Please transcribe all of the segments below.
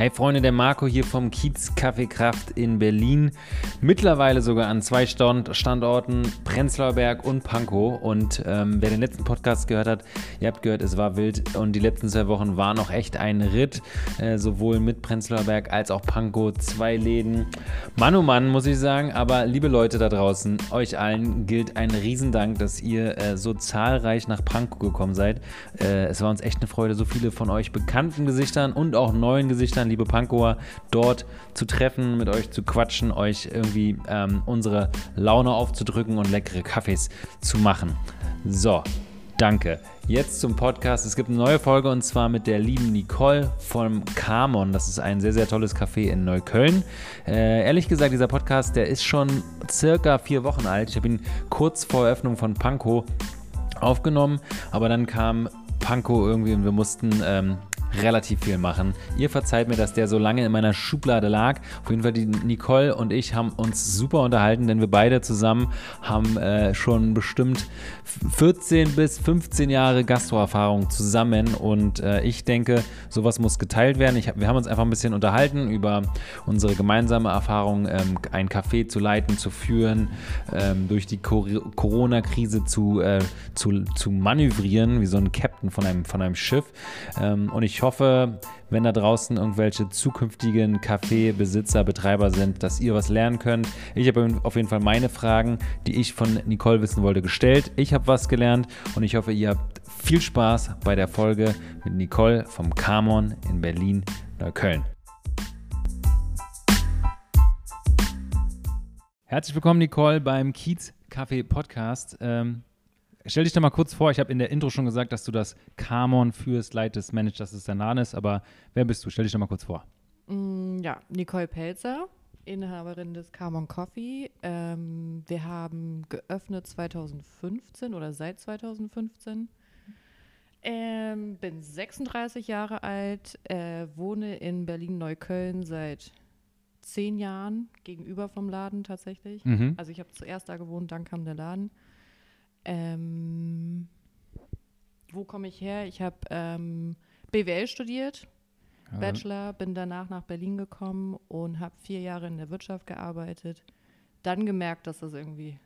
Hey Freunde, der Marco hier vom Kiez Kaffeekraft in Berlin. Mittlerweile sogar an zwei Standorten, Prenzlauer Berg und Pankow. Und ähm, wer den letzten Podcast gehört hat, ihr habt gehört, es war wild. Und die letzten zwei Wochen waren noch echt ein Ritt. Äh, sowohl mit Prenzlauer Berg als auch Pankow. Zwei Läden. Mann oh Mann, muss ich sagen. Aber liebe Leute da draußen, euch allen gilt ein Riesendank, dass ihr äh, so zahlreich nach Pankow gekommen seid. Äh, es war uns echt eine Freude, so viele von euch bekannten Gesichtern und auch neuen Gesichtern liebe Pankower, dort zu treffen, mit euch zu quatschen, euch irgendwie ähm, unsere Laune aufzudrücken und leckere Kaffees zu machen. So, danke. Jetzt zum Podcast. Es gibt eine neue Folge und zwar mit der lieben Nicole vom Carmon. Das ist ein sehr, sehr tolles Café in Neukölln. Äh, ehrlich gesagt, dieser Podcast, der ist schon circa vier Wochen alt. Ich habe ihn kurz vor Eröffnung von Panko aufgenommen, aber dann kam Panko irgendwie und wir mussten ähm, relativ viel machen. Ihr verzeiht mir, dass der so lange in meiner Schublade lag. Auf jeden Fall die Nicole und ich haben uns super unterhalten, denn wir beide zusammen haben äh, schon bestimmt 14 bis 15 Jahre Gastroerfahrung zusammen und äh, ich denke, sowas muss geteilt werden. Ich, wir haben uns einfach ein bisschen unterhalten über unsere gemeinsame Erfahrung, ähm, ein Café zu leiten, zu führen, ähm, durch die Corona-Krise zu, äh, zu, zu manövrieren, wie so ein Captain von einem, von einem Schiff. Ähm, und ich ich hoffe, wenn da draußen irgendwelche zukünftigen Kaffeebesitzer, Betreiber sind, dass ihr was lernen könnt. Ich habe auf jeden Fall meine Fragen, die ich von Nicole wissen wollte, gestellt. Ich habe was gelernt und ich hoffe, ihr habt viel Spaß bei der Folge mit Nicole vom Camon in Berlin-Neukölln. Herzlich willkommen, Nicole, beim Kiez Kaffee Podcast. Ähm, Stell dich doch mal kurz vor, ich habe in der Intro schon gesagt, dass du das Camon führst, leitest, managst, dass es dein Laden ist, aber wer bist du? Stell dich doch mal kurz vor. Mm, ja, Nicole Pelzer, Inhaberin des Camon Coffee. Ähm, wir haben geöffnet 2015 oder seit 2015. Ähm, bin 36 Jahre alt, äh, wohne in Berlin-Neukölln seit zehn Jahren, gegenüber vom Laden tatsächlich. Mhm. Also ich habe zuerst da gewohnt, dann kam der Laden. Ähm, wo komme ich her? Ich habe ähm, BWL studiert, ja. Bachelor, bin danach nach Berlin gekommen und habe vier Jahre in der Wirtschaft gearbeitet. Dann gemerkt, dass das irgendwie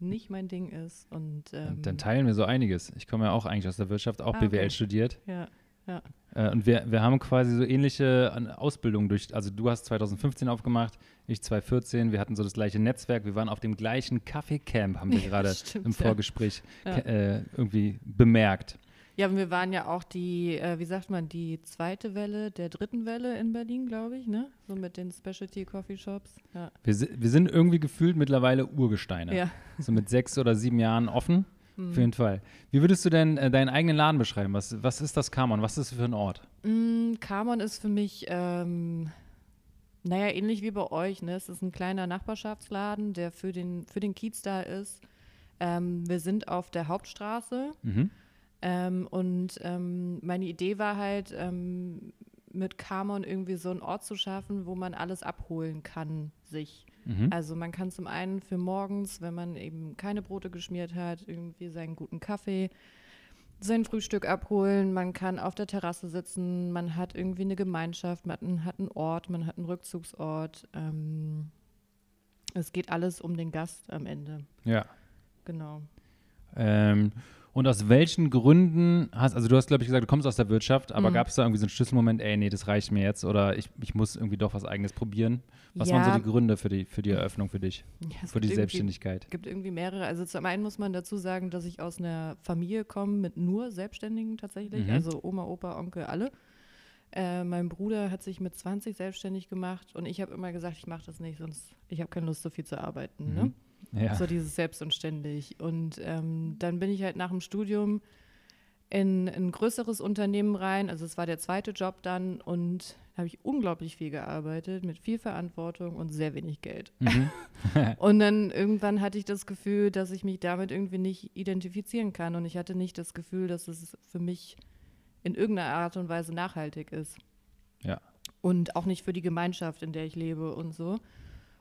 nicht mein Ding ist. Und, ähm, Dann teilen wir so einiges. Ich komme ja auch eigentlich aus der Wirtschaft, auch ah, BWL okay. studiert. Ja. Ja. Äh, und wir, wir haben quasi so ähnliche Ausbildungen durch, also du hast 2015 aufgemacht, ich 2014, wir hatten so das gleiche Netzwerk, wir waren auf dem gleichen Kaffeecamp, haben wir gerade im Vorgespräch ja. äh, irgendwie bemerkt. Ja, und wir waren ja auch die, äh, wie sagt man, die zweite Welle der dritten Welle in Berlin, glaube ich, ne? So mit den Specialty Coffee Shops. Ja. Wir, wir sind irgendwie gefühlt mittlerweile Urgesteine. Ja. So mit sechs oder sieben Jahren offen. Mhm. Auf jeden Fall. Wie würdest du denn äh, deinen eigenen Laden beschreiben? Was, was ist das Kamon? Was ist das für ein Ort? Mm, Kamon ist für mich, ähm, naja, ähnlich wie bei euch. Ne? Es ist ein kleiner Nachbarschaftsladen, der für den, für den Kiez da ist. Ähm, wir sind auf der Hauptstraße. Mhm. Ähm, und ähm, meine Idee war halt, ähm, mit Kamon irgendwie so einen Ort zu schaffen, wo man alles abholen kann, sich. Mhm. Also man kann zum einen für morgens, wenn man eben keine Brote geschmiert hat, irgendwie seinen guten Kaffee, sein Frühstück abholen, man kann auf der Terrasse sitzen, man hat irgendwie eine Gemeinschaft, man hat einen Ort, man hat einen Rückzugsort. Ähm, es geht alles um den Gast am Ende. Ja. Genau. Ähm, und aus welchen Gründen hast, also du hast, glaube ich, gesagt, du kommst aus der Wirtschaft, aber mhm. gab es da irgendwie so einen Schlüsselmoment, ey, nee, das reicht mir jetzt oder ich, ich muss irgendwie doch was Eigenes probieren? Was ja. waren so die Gründe für die, für die Eröffnung für dich, ja, für die Selbstständigkeit? Es gibt irgendwie mehrere. Also zum einen muss man dazu sagen, dass ich aus einer Familie komme mit nur Selbstständigen tatsächlich, mhm. also Oma, Opa, Onkel, alle. Äh, mein Bruder hat sich mit 20 selbstständig gemacht und ich habe immer gesagt, ich mache das nicht, sonst ich habe keine Lust, so viel zu arbeiten. Ne? Mhm. Ne? Ja. So dieses selbst und ständig. Und ähm, dann bin ich halt nach dem Studium in ein größeres Unternehmen rein. Also es war der zweite Job dann und habe ich unglaublich viel gearbeitet, mit viel Verantwortung und sehr wenig Geld. Mhm. und dann irgendwann hatte ich das Gefühl, dass ich mich damit irgendwie nicht identifizieren kann. Und ich hatte nicht das Gefühl, dass es für mich in irgendeiner Art und Weise nachhaltig ist. Ja. Und auch nicht für die Gemeinschaft, in der ich lebe und so.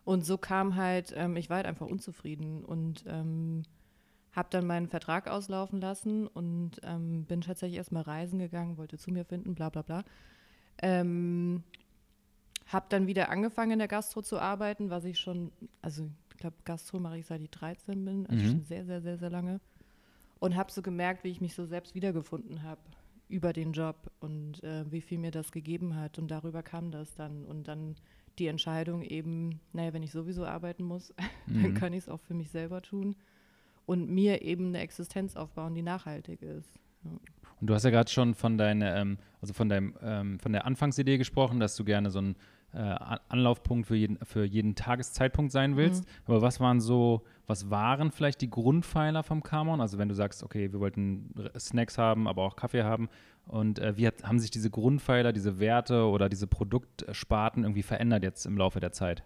Und so kam halt, ähm, ich war halt einfach unzufrieden und ähm, habe dann meinen Vertrag auslaufen lassen und ähm, bin tatsächlich erstmal reisen gegangen, wollte zu mir finden, bla bla bla. Ähm, habe dann wieder angefangen in der Gastro zu arbeiten, was ich schon, also ich glaube, Gastro mache ich seit ich 13 bin, also Mhm. schon sehr, sehr, sehr, sehr lange. Und habe so gemerkt, wie ich mich so selbst wiedergefunden habe über den Job und äh, wie viel mir das gegeben hat. Und darüber kam das dann. Und dann die Entscheidung eben, naja, wenn ich sowieso arbeiten muss, dann Mhm. kann ich es auch für mich selber tun und mir eben eine Existenz aufbauen, die nachhaltig ist. Und du hast ja gerade schon von deiner, ähm, also von deinem, ähm, von der Anfangsidee gesprochen, dass du gerne so ein äh, An- Anlaufpunkt für jeden, für jeden Tageszeitpunkt sein willst. Aber was waren so, was waren vielleicht die Grundpfeiler vom Kamon? Also wenn du sagst, okay, wir wollten Snacks haben, aber auch Kaffee haben. Und äh, wie hat, haben sich diese Grundpfeiler, diese Werte oder diese Produktsparten irgendwie verändert jetzt im Laufe der Zeit?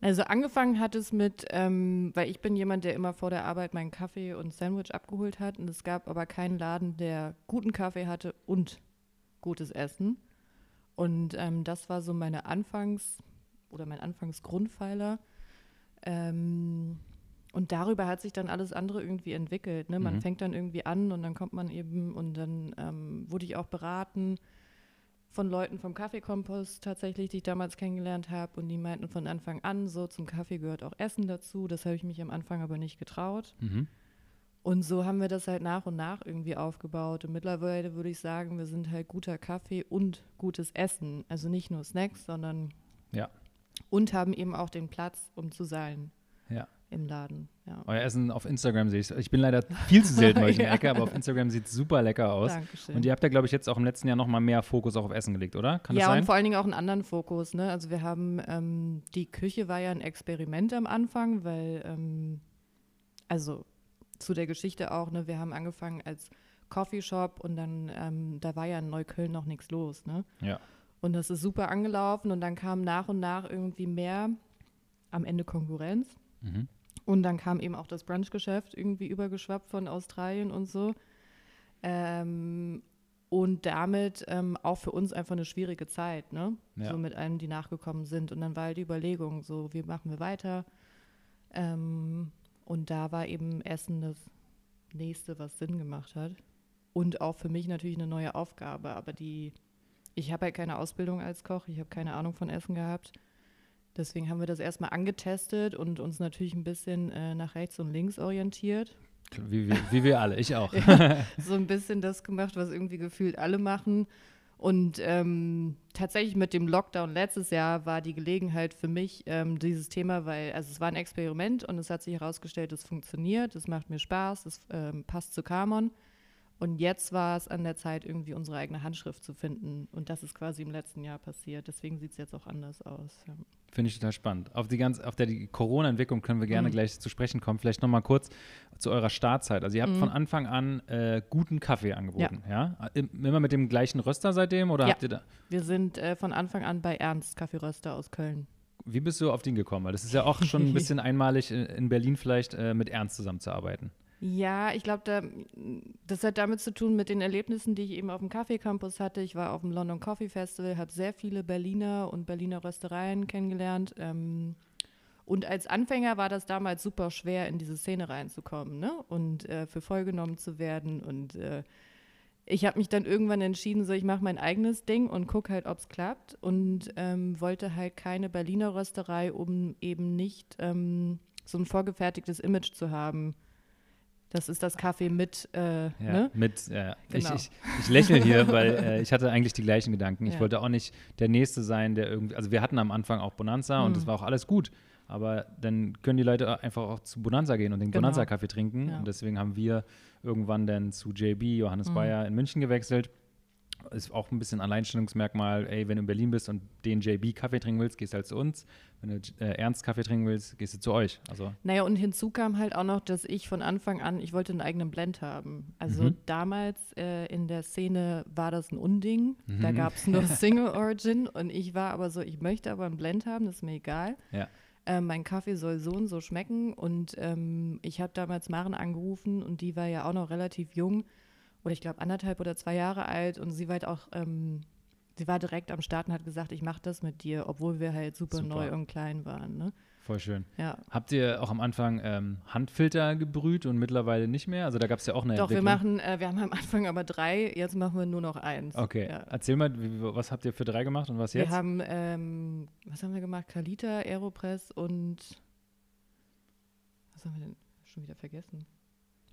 Also angefangen hat es mit, ähm, weil ich bin jemand, der immer vor der Arbeit meinen Kaffee und Sandwich abgeholt hat und es gab aber keinen Laden, der guten Kaffee hatte und gutes Essen. Und ähm, das war so meine Anfangs- oder mein Anfangsgrundpfeiler. Ähm, und darüber hat sich dann alles andere irgendwie entwickelt. Ne? Man Mhm. fängt dann irgendwie an und dann kommt man eben und dann ähm, wurde ich auch beraten von Leuten vom Kaffeekompost tatsächlich, die ich damals kennengelernt habe und die meinten von Anfang an, so zum Kaffee gehört auch Essen dazu. Das habe ich mich am Anfang aber nicht getraut. Mhm. Und so haben wir das halt nach und nach irgendwie aufgebaut. Und mittlerweile würde ich sagen, wir sind halt guter Kaffee und gutes Essen. Also nicht nur Snacks, sondern Ja. und haben eben auch den Platz, um zu sein Ja. Im Laden. Ja. Euer Essen auf Instagram sehe ich. Ich bin leider viel zu selten bei euch in der. Ecke, aber auf Instagram sieht es super lecker aus. Dankeschön. Und ihr habt ja, glaube ich, jetzt auch im letzten Jahr noch mal mehr Fokus auch auf Essen gelegt, oder? Kann ja, und vor allen Dingen auch einen anderen Fokus. Ne? Also wir haben, ähm, die Küche war ja ein Experiment am Anfang, weil, ähm, also zu der Geschichte auch, ne, wir haben angefangen als Coffeeshop und dann, ähm, da war ja in Neukölln noch nichts los. Ne? Ja. Und das ist super angelaufen und dann kam nach und nach irgendwie mehr, am Ende Konkurrenz. Mhm. Und dann kam eben auch das Brunchgeschäft irgendwie übergeschwappt von Australien und so. Ähm, und damit ähm, auch für uns einfach eine schwierige Zeit, ne? Ja. So mit allen, die nachgekommen sind. Und dann war halt die Überlegung, so, wie machen wir weiter? Ähm, und da war eben Essen das nächste, was Sinn gemacht hat. Und auch für mich natürlich eine neue Aufgabe. Aber die, ich habe halt keine Ausbildung als Koch, ich habe keine Ahnung von Essen gehabt. Deswegen haben wir das erstmal angetestet und uns natürlich ein bisschen äh, nach rechts und links orientiert. Wie, wie, wie wir alle, ich auch. so ein bisschen das gemacht, was irgendwie gefühlt alle machen. Und ähm, tatsächlich mit dem Lockdown letztes Jahr war die Gelegenheit für mich ähm, dieses Thema, weil also es war ein Experiment und es hat sich herausgestellt, es funktioniert, es macht mir Spaß, es ähm, passt zu Kamon. Und jetzt war es an der Zeit, irgendwie unsere eigene Handschrift zu finden. Und das ist quasi im letzten Jahr passiert. Deswegen sieht es jetzt auch anders aus. Ja. Finde ich total spannend. Auf die ganz, auf der Corona-Entwicklung können wir gerne Mhm. gleich zu sprechen kommen. Vielleicht noch mal kurz zu eurer Startzeit. Also ihr habt Mhm. von Anfang an äh, guten Kaffee angeboten, ja? Im- Immer mit dem gleichen Röster seitdem oder Ja. habt ihr da? Wir sind äh, von Anfang an bei Ernst Kaffeeröster aus Köln. Wie bist du auf den gekommen? Weil das ist ja auch schon ein bisschen einmalig in, in Berlin vielleicht äh, mit Ernst zusammenzuarbeiten. Ja, ich glaube, da, das hat damit zu tun mit den Erlebnissen, die ich eben auf dem Kaffee-Campus hatte. Ich war auf dem London Coffee Festival, habe sehr viele Berliner und Berliner Röstereien kennengelernt. Ähm, und als Anfänger war das damals super schwer, in diese Szene reinzukommen ne? und äh, für voll genommen zu werden. Und äh, ich habe mich dann irgendwann entschieden, so ich mache mein eigenes Ding und gucke halt, ob es klappt. Und ähm, wollte halt keine Berliner Rösterei, um eben nicht ähm, so ein vorgefertigtes Image zu haben. Das ist das Kaffee mit, äh, Ja, ne? mit, ja. Genau. Ich, ich, ich lächle hier, weil äh, ich hatte eigentlich die gleichen Gedanken. Ich Ja. wollte auch nicht der Nächste sein, der irgendwie, also wir hatten am Anfang auch Bonanza und Mhm. das war auch alles gut. Aber dann können die Leute einfach auch zu Bonanza gehen und den Genau. Bonanza-Kaffee trinken. Ja. Und deswegen haben wir irgendwann dann zu JB, Johannes Mhm. Bayer in München gewechselt. Ist auch ein bisschen Alleinstellungsmerkmal, ey, wenn du in Berlin bist und den JB-Kaffee trinken willst, gehst du halt zu uns. Wenn du äh, Ernst Kaffee trinken willst, gehst du zu euch. Also Naja, und hinzu kam halt auch noch, dass ich von Anfang an, ich wollte einen eigenen Blend haben. Also Mhm. damals äh, in der Szene war das ein Unding. Da Mhm. gab es nur Single Origin und ich war aber so, ich möchte aber einen Blend haben, das ist mir egal. Ja. Ähm, mein Kaffee soll so und so schmecken und ähm, ich habe damals Maren angerufen und die war ja auch noch relativ jung oder ich glaube anderthalb oder zwei Jahre alt und sie war halt auch, ähm, sie war direkt am Start und hat gesagt, ich mache das mit dir, obwohl wir halt super, Super. neu und klein waren. Ne? Voll schön. Ja. Habt ihr auch am Anfang ähm, Handfilter gebrüht und mittlerweile nicht mehr? Also da gab es ja auch eine Doch, wir machen, äh, wir haben am Anfang aber drei, jetzt machen wir nur noch eins. Okay, Ja. erzähl mal, wie, was habt ihr für drei gemacht und was Wir jetzt? haben, ähm, was haben wir gemacht? Kalita, Aeropress und was haben wir denn schon wieder vergessen?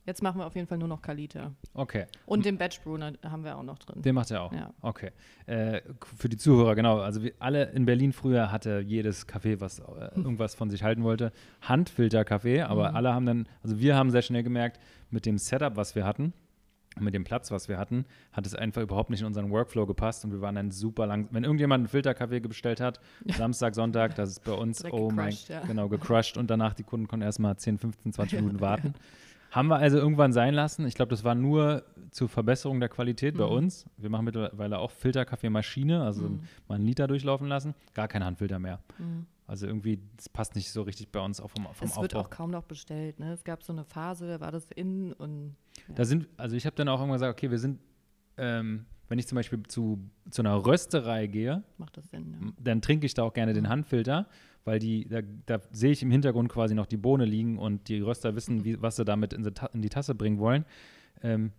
Jetzt machen wir auf jeden Fall nur noch Kalita. Okay, Und den Batch Brewer haben wir auch noch drin. den macht ihr auch. Ja. Okay. Äh, für die Zuhörer, genau. Also alle in Berlin früher hatte jedes Café, was äh, irgendwas von sich halten wollte, Handfilter-Kaffee, aber Mhm. alle haben dann, also wir haben sehr schnell gemerkt, mit dem Setup, was wir hatten, mit dem Platz, was wir hatten, hat es einfach überhaupt nicht in unseren Workflow gepasst und wir waren dann super lang. Wenn irgendjemand einen Filterkaffee bestellt hat, Samstag, Sonntag, das ist bei uns, Direkt oh mein, ja. genau, gecrushed und danach die Kunden konnten erstmal 10, 15, 20 Minuten warten. Haben wir also irgendwann sein lassen. Ich glaube, das war nur zur Verbesserung der Qualität bei Mhm. uns. Wir machen mittlerweile auch Filterkaffeemaschine, also Mhm. mal einen Liter durchlaufen lassen. Gar kein Handfilter mehr. Mhm. Also irgendwie, das passt nicht so richtig bei uns auch vom, vom Es wird Aufbau. auch kaum noch bestellt. Ne? Es gab so eine Phase, da war das in und Da sind, also ich habe dann auch irgendwann gesagt, okay, wir sind, ähm, wenn ich zum Beispiel zu, zu einer Rösterei gehe, macht das Sinn. Ja. dann trinke ich da auch gerne den Mhm. Handfilter, weil die, da, da sehe ich im Hintergrund quasi noch die Bohne liegen und die Röster wissen, wie, was sie damit in die, in die Tasse bringen wollen. Ähm,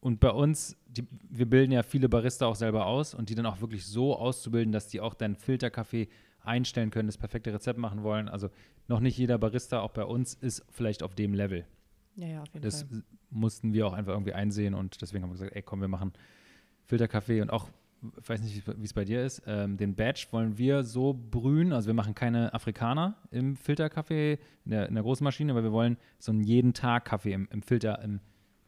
und bei uns, die, wir bilden ja viele Barista auch selber aus und die dann auch wirklich so auszubilden, dass die auch dann Filterkaffee einstellen können, das perfekte Rezept machen wollen. Also noch nicht jeder Barista, auch bei uns, ist vielleicht auf dem Level. Ja, ja, auf jeden Das Fall. mussten wir auch einfach irgendwie einsehen und deswegen haben wir gesagt, ey komm, wir machen Filterkaffee und auch, ich weiß nicht, wie es bei dir ist, ähm, den Batch wollen wir so brühen, also wir machen keine Afrikaner im Filterkaffee, in der, in der großen Maschine, aber wir wollen so einen jeden Tag Kaffee im, im Filter im,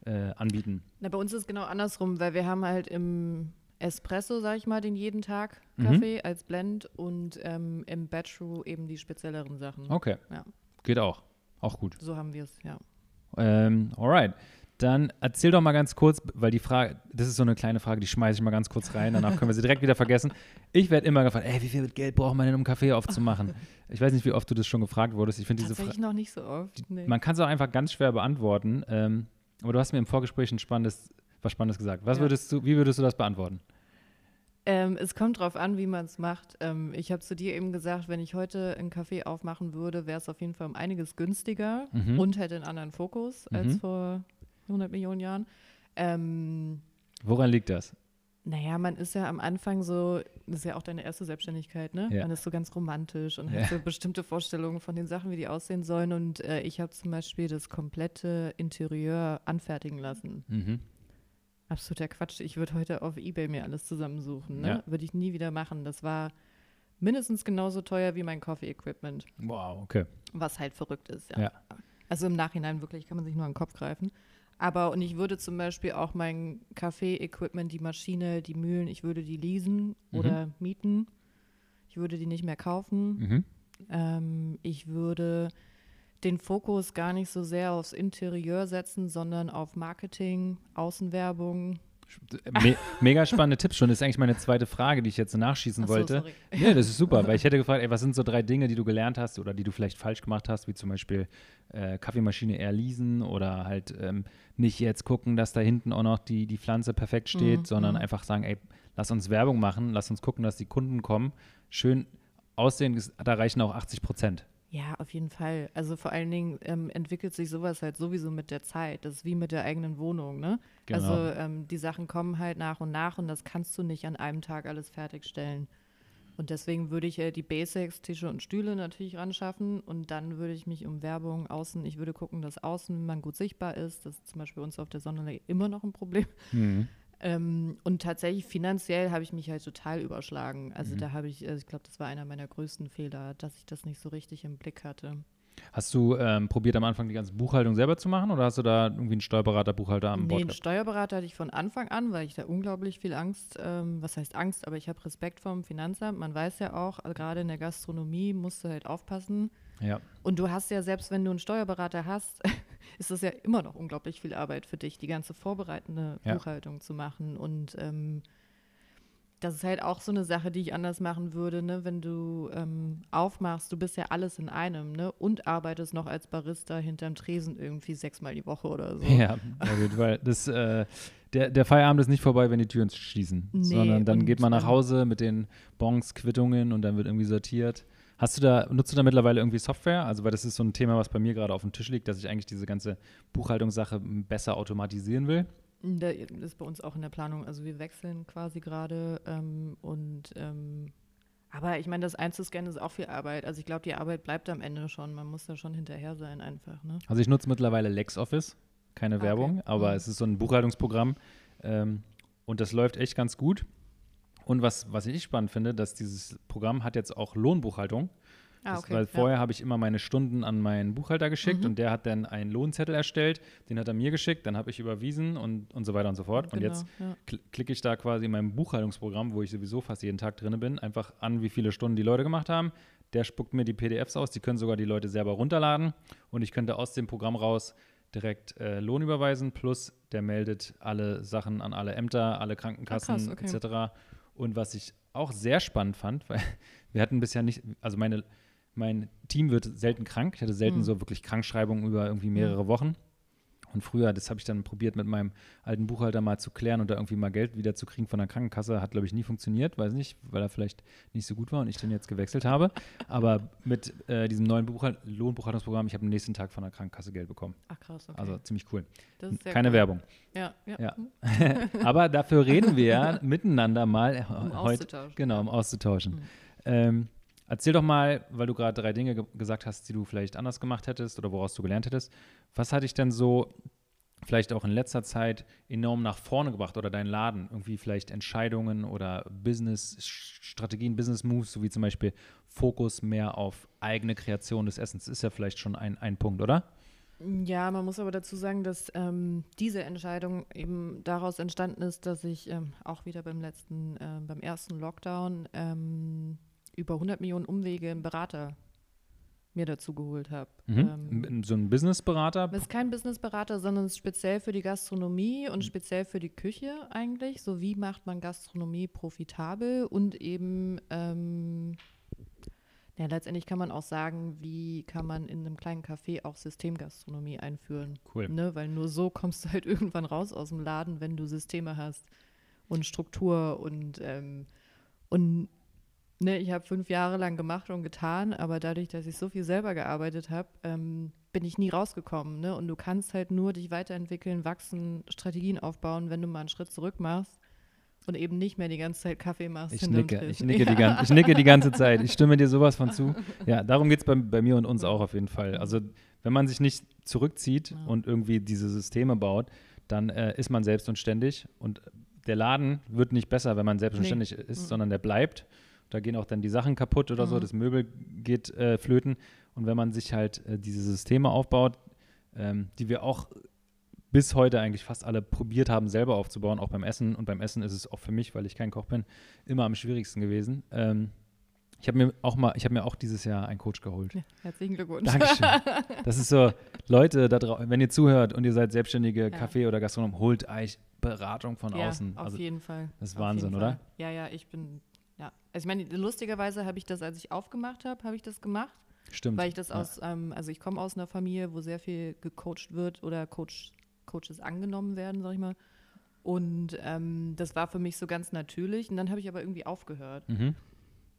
äh, anbieten. Na, bei uns ist es genau andersrum, weil wir haben halt im Espresso, sag ich mal, den jeden Tag Mhm. Kaffee als Blend und ähm, im Batch Brew eben die spezielleren Sachen. Okay, Ja. geht auch. Auch gut. So haben wir es, ja. Ähm, alright. Dann erzähl doch mal ganz kurz, weil die Frage, das ist so eine kleine Frage, die schmeiße ich mal ganz kurz rein, danach können wir sie direkt wieder vergessen. Ich werde immer gefragt, ey, wie viel Geld braucht man denn, um Kaffee aufzumachen? Ich weiß nicht, wie oft du das schon gefragt wurdest. Ich finde diese Frage, noch nicht so oft. Nee. man kann es auch einfach ganz schwer beantworten. Ähm, aber du hast mir im Vorgespräch ein spannendes, was Spannendes gesagt. Was Ja. würdest du, wie würdest du das beantworten? Ähm, es kommt drauf an, wie man es macht. Ähm, ich habe zu dir eben gesagt, wenn ich heute einen Kaffee aufmachen würde, wäre es auf jeden Fall um einiges günstiger Mhm. und hätte einen anderen Fokus als Mhm. vor 100 Millionen Jahren. Ähm, Woran liegt das? naja, man ist ja am Anfang so, das ist ja auch deine erste Selbstständigkeit, ne? Ja. Man ist so ganz romantisch und Ja. hat so bestimmte Vorstellungen von den Sachen, wie die aussehen sollen. Und äh, ich habe zum Beispiel das komplette Interieur anfertigen lassen. Mhm. Absoluter Quatsch. Ich würde heute auf Ebay mir alles zusammensuchen. Ne? Ja. Würde ich nie wieder machen. Das war mindestens genauso teuer wie mein Coffee-Equipment, Wow, okay. was halt verrückt ist. Ja. Ja. Also im Nachhinein wirklich kann man sich nur an den Kopf greifen. Aber und ich würde zum Beispiel auch mein Kaffee-Equipment, die Maschine, die Mühlen, ich würde die leasen Mhm. oder mieten. Ich würde die nicht mehr kaufen. Mhm. Ähm, ich würde den Fokus gar nicht so sehr aufs Interieur setzen, sondern auf Marketing, Außenwerbung. Me mega spannende Tipps schon. Das ist eigentlich meine zweite Frage, die ich jetzt nachschießen Ach so, wollte. sorry. Nee, das ist super, weil ich hätte gefragt, ey, was sind so drei Dinge, die du gelernt hast oder die du vielleicht falsch gemacht hast, wie zum Beispiel äh, Kaffeemaschine eher leasen oder halt ähm, nicht jetzt gucken, dass da hinten auch noch die, die Pflanze perfekt steht, Mhm, sondern mhm. einfach sagen, ey, lass uns Werbung machen, lass uns gucken, dass die Kunden kommen. Schön aussehen, da reichen auch 80 Prozent. Ja, auf jeden Fall. Also vor allen Dingen ähm, entwickelt sich sowas halt sowieso mit der Zeit. Das ist wie mit der eigenen Wohnung, ne? Genau. Also ähm, die Sachen kommen halt nach und nach und das kannst du nicht an einem Tag alles fertigstellen. Und deswegen würde ich äh, die Basics, Tische und Stühle natürlich ranschaffen und dann würde ich mich um Werbung außen, ich würde gucken, dass außen man gut sichtbar ist. Das ist zum Beispiel uns auf der Sonderlei immer noch ein Problem. Mhm. Ähm, und tatsächlich finanziell habe ich mich halt total überschlagen. Also Mhm. da habe ich, also ich glaube, das war einer meiner größten Fehler, dass ich das nicht so richtig im Blick hatte. Hast du ähm, probiert am Anfang die ganze Buchhaltung selber zu machen oder hast du da irgendwie einen Steuerberater, Buchhalter an Nee, Bord einen gehabt? Steuerberater hatte ich von Anfang an, weil ich da unglaublich viel Angst, ähm, was heißt Angst, aber ich habe Respekt vor dem Finanzamt. Man weiß ja auch, also gerade in der Gastronomie musst du halt aufpassen. Ja. Und du hast ja, selbst wenn du einen Steuerberater hast, ist das ja immer noch unglaublich viel Arbeit für dich, die ganze vorbereitende Ja. Buchhaltung zu machen. Und ähm, das ist halt auch so eine Sache, die ich anders machen würde, ne? wenn du ähm, aufmachst, du bist ja alles in einem ne? und arbeitest noch als Barista hinterm Tresen irgendwie sechsmal die Woche oder so. Ja, auf jeden Fall. Das, äh, der, der Feierabend ist nicht vorbei, wenn die Türen schließen, Nee, sondern dann geht man nach Hause mit den Bons, Quittungen und dann wird irgendwie sortiert. Hast du da, nutzt du da mittlerweile irgendwie Software? Also, weil das ist so ein Thema, was bei mir gerade auf dem Tisch liegt, dass ich eigentlich diese ganze Buchhaltungssache besser automatisieren will. Das ist bei uns auch in der Planung. Also wir wechseln quasi gerade ähm, und ähm, aber ich meine, das einzuscannen ist auch viel Arbeit. Also ich glaube, die Arbeit bleibt am Ende schon. Man muss da schon hinterher sein einfach. Ne? Also ich nutze mittlerweile LexOffice, keine okay. Werbung, aber mhm. es ist so ein Buchhaltungsprogramm ähm, und das läuft echt ganz gut. Und was, was ich spannend finde, dass dieses Programm hat jetzt auch Lohnbuchhaltung. Ah, okay. Das, weil vorher ja. habe ich immer meine Stunden an meinen Buchhalter geschickt mhm. und der hat dann einen Lohnzettel erstellt, den hat er mir geschickt, dann habe ich überwiesen und, und so weiter und so fort. Genau, und jetzt ja. kl klicke ich da quasi in meinem Buchhaltungsprogramm, wo ich sowieso fast jeden Tag drin bin, einfach an, wie viele Stunden die Leute gemacht haben. Der spuckt mir die PDFs aus, die können sogar die Leute selber runterladen und ich könnte aus dem Programm raus direkt äh, Lohn überweisen, plus der meldet alle Sachen an alle Ämter, alle Krankenkassen ah, krass, okay. etc. Und was ich auch sehr spannend fand, weil wir hatten bisher nicht, also meine mein Team wird selten krank. Ich hatte selten mhm. so wirklich Krankschreibungen über irgendwie mehrere mhm. Wochen. Und früher, das habe ich dann probiert mit meinem alten Buchhalter mal zu klären und da irgendwie mal Geld wieder zu kriegen von der Krankenkasse. Hat, glaube ich, nie funktioniert, weiß nicht, weil er vielleicht nicht so gut war und ich den jetzt gewechselt habe. Aber mit äh, diesem neuen Buchhalt Lohnbuchhaltungsprogramm, ich habe am nächsten Tag von der Krankenkasse Geld bekommen. Ach krass, okay. Also ziemlich cool. Keine cool. Werbung. Ja, ja. ja. Aber dafür reden wir ja miteinander mal um heute. Genau, um auszutauschen. Mhm. Ähm, Erzähl doch mal, weil du gerade drei Dinge ge gesagt hast, die du vielleicht anders gemacht hättest oder woraus du gelernt hättest. Was hat dich denn so vielleicht auch in letzter Zeit enorm nach vorne gebracht oder dein Laden? Irgendwie vielleicht Entscheidungen oder Business-Strategien, Business-Moves, so wie zum Beispiel Fokus mehr auf eigene Kreation des Essens. Ist ja vielleicht schon ein, ein Punkt, oder? Ja, man muss aber dazu sagen, dass ähm, diese Entscheidung eben daraus entstanden ist, dass ich ähm, auch wieder beim letzten, äh, beim ersten Lockdown ähm, über 100 Millionen Umwege einen Berater mir dazu geholt habe. Mhm. Ähm, so ein Businessberater? Das ist kein Businessberater, sondern speziell für die Gastronomie und mhm. speziell für die Küche eigentlich. So wie macht man Gastronomie profitabel und eben, ähm, ja, letztendlich kann man auch sagen, wie kann man in einem kleinen Café auch Systemgastronomie einführen. Cool. Ne? Weil nur so kommst du halt irgendwann raus aus dem Laden, wenn du Systeme hast und Struktur und, ähm, und ne, ich habe fünf Jahre lang gemacht und getan, aber dadurch, dass ich so viel selber gearbeitet habe, ähm, bin ich nie rausgekommen. Ne? Und du kannst halt nur dich weiterentwickeln, wachsen, Strategien aufbauen, wenn du mal einen Schritt zurück machst und eben nicht mehr die ganze Zeit Kaffee machst. Ich nicke, ich nicke, ja. die ganze, ich nicke die ganze Zeit. Ich stimme dir sowas von zu. Ja, darum geht es bei, bei, mir und uns auch auf jeden Fall. Also wenn man sich nicht zurückzieht ja. und irgendwie diese Systeme baut, dann äh, ist man selbst und ständig und der Laden wird nicht besser, wenn man selbst und ständig nee. ist, mhm. sondern der bleibt. Da gehen auch dann die Sachen kaputt oder mhm. so, das Möbel geht äh, flöten. Und wenn man sich halt äh, diese Systeme aufbaut, ähm, die wir auch bis heute eigentlich fast alle probiert haben, selber aufzubauen, auch beim Essen. Und beim Essen ist es auch für mich, weil ich kein Koch bin, immer am schwierigsten gewesen. Ähm, ich habe mir auch mal, ich habe mir auch dieses Jahr einen Coach geholt. Ja, herzlichen Glückwunsch. Dankeschön. Das ist so, Leute, da wenn ihr zuhört und ihr seid selbstständige ja. Café- oder Gastronom, holt euch Beratung von ja, außen. Auf also, jeden Fall. Das ist auf Wahnsinn, oder? Ja, ja, ich bin ja, also ich meine, lustigerweise habe ich das, als ich aufgemacht habe, habe ich das gemacht. Stimmt. Weil ich das ja. aus, ähm, also ich komme aus einer Familie, wo sehr viel gecoacht wird oder Coach, Coaches angenommen werden, sag ich mal. Und ähm, das war für mich so ganz natürlich. Und dann habe ich aber irgendwie aufgehört. Mhm.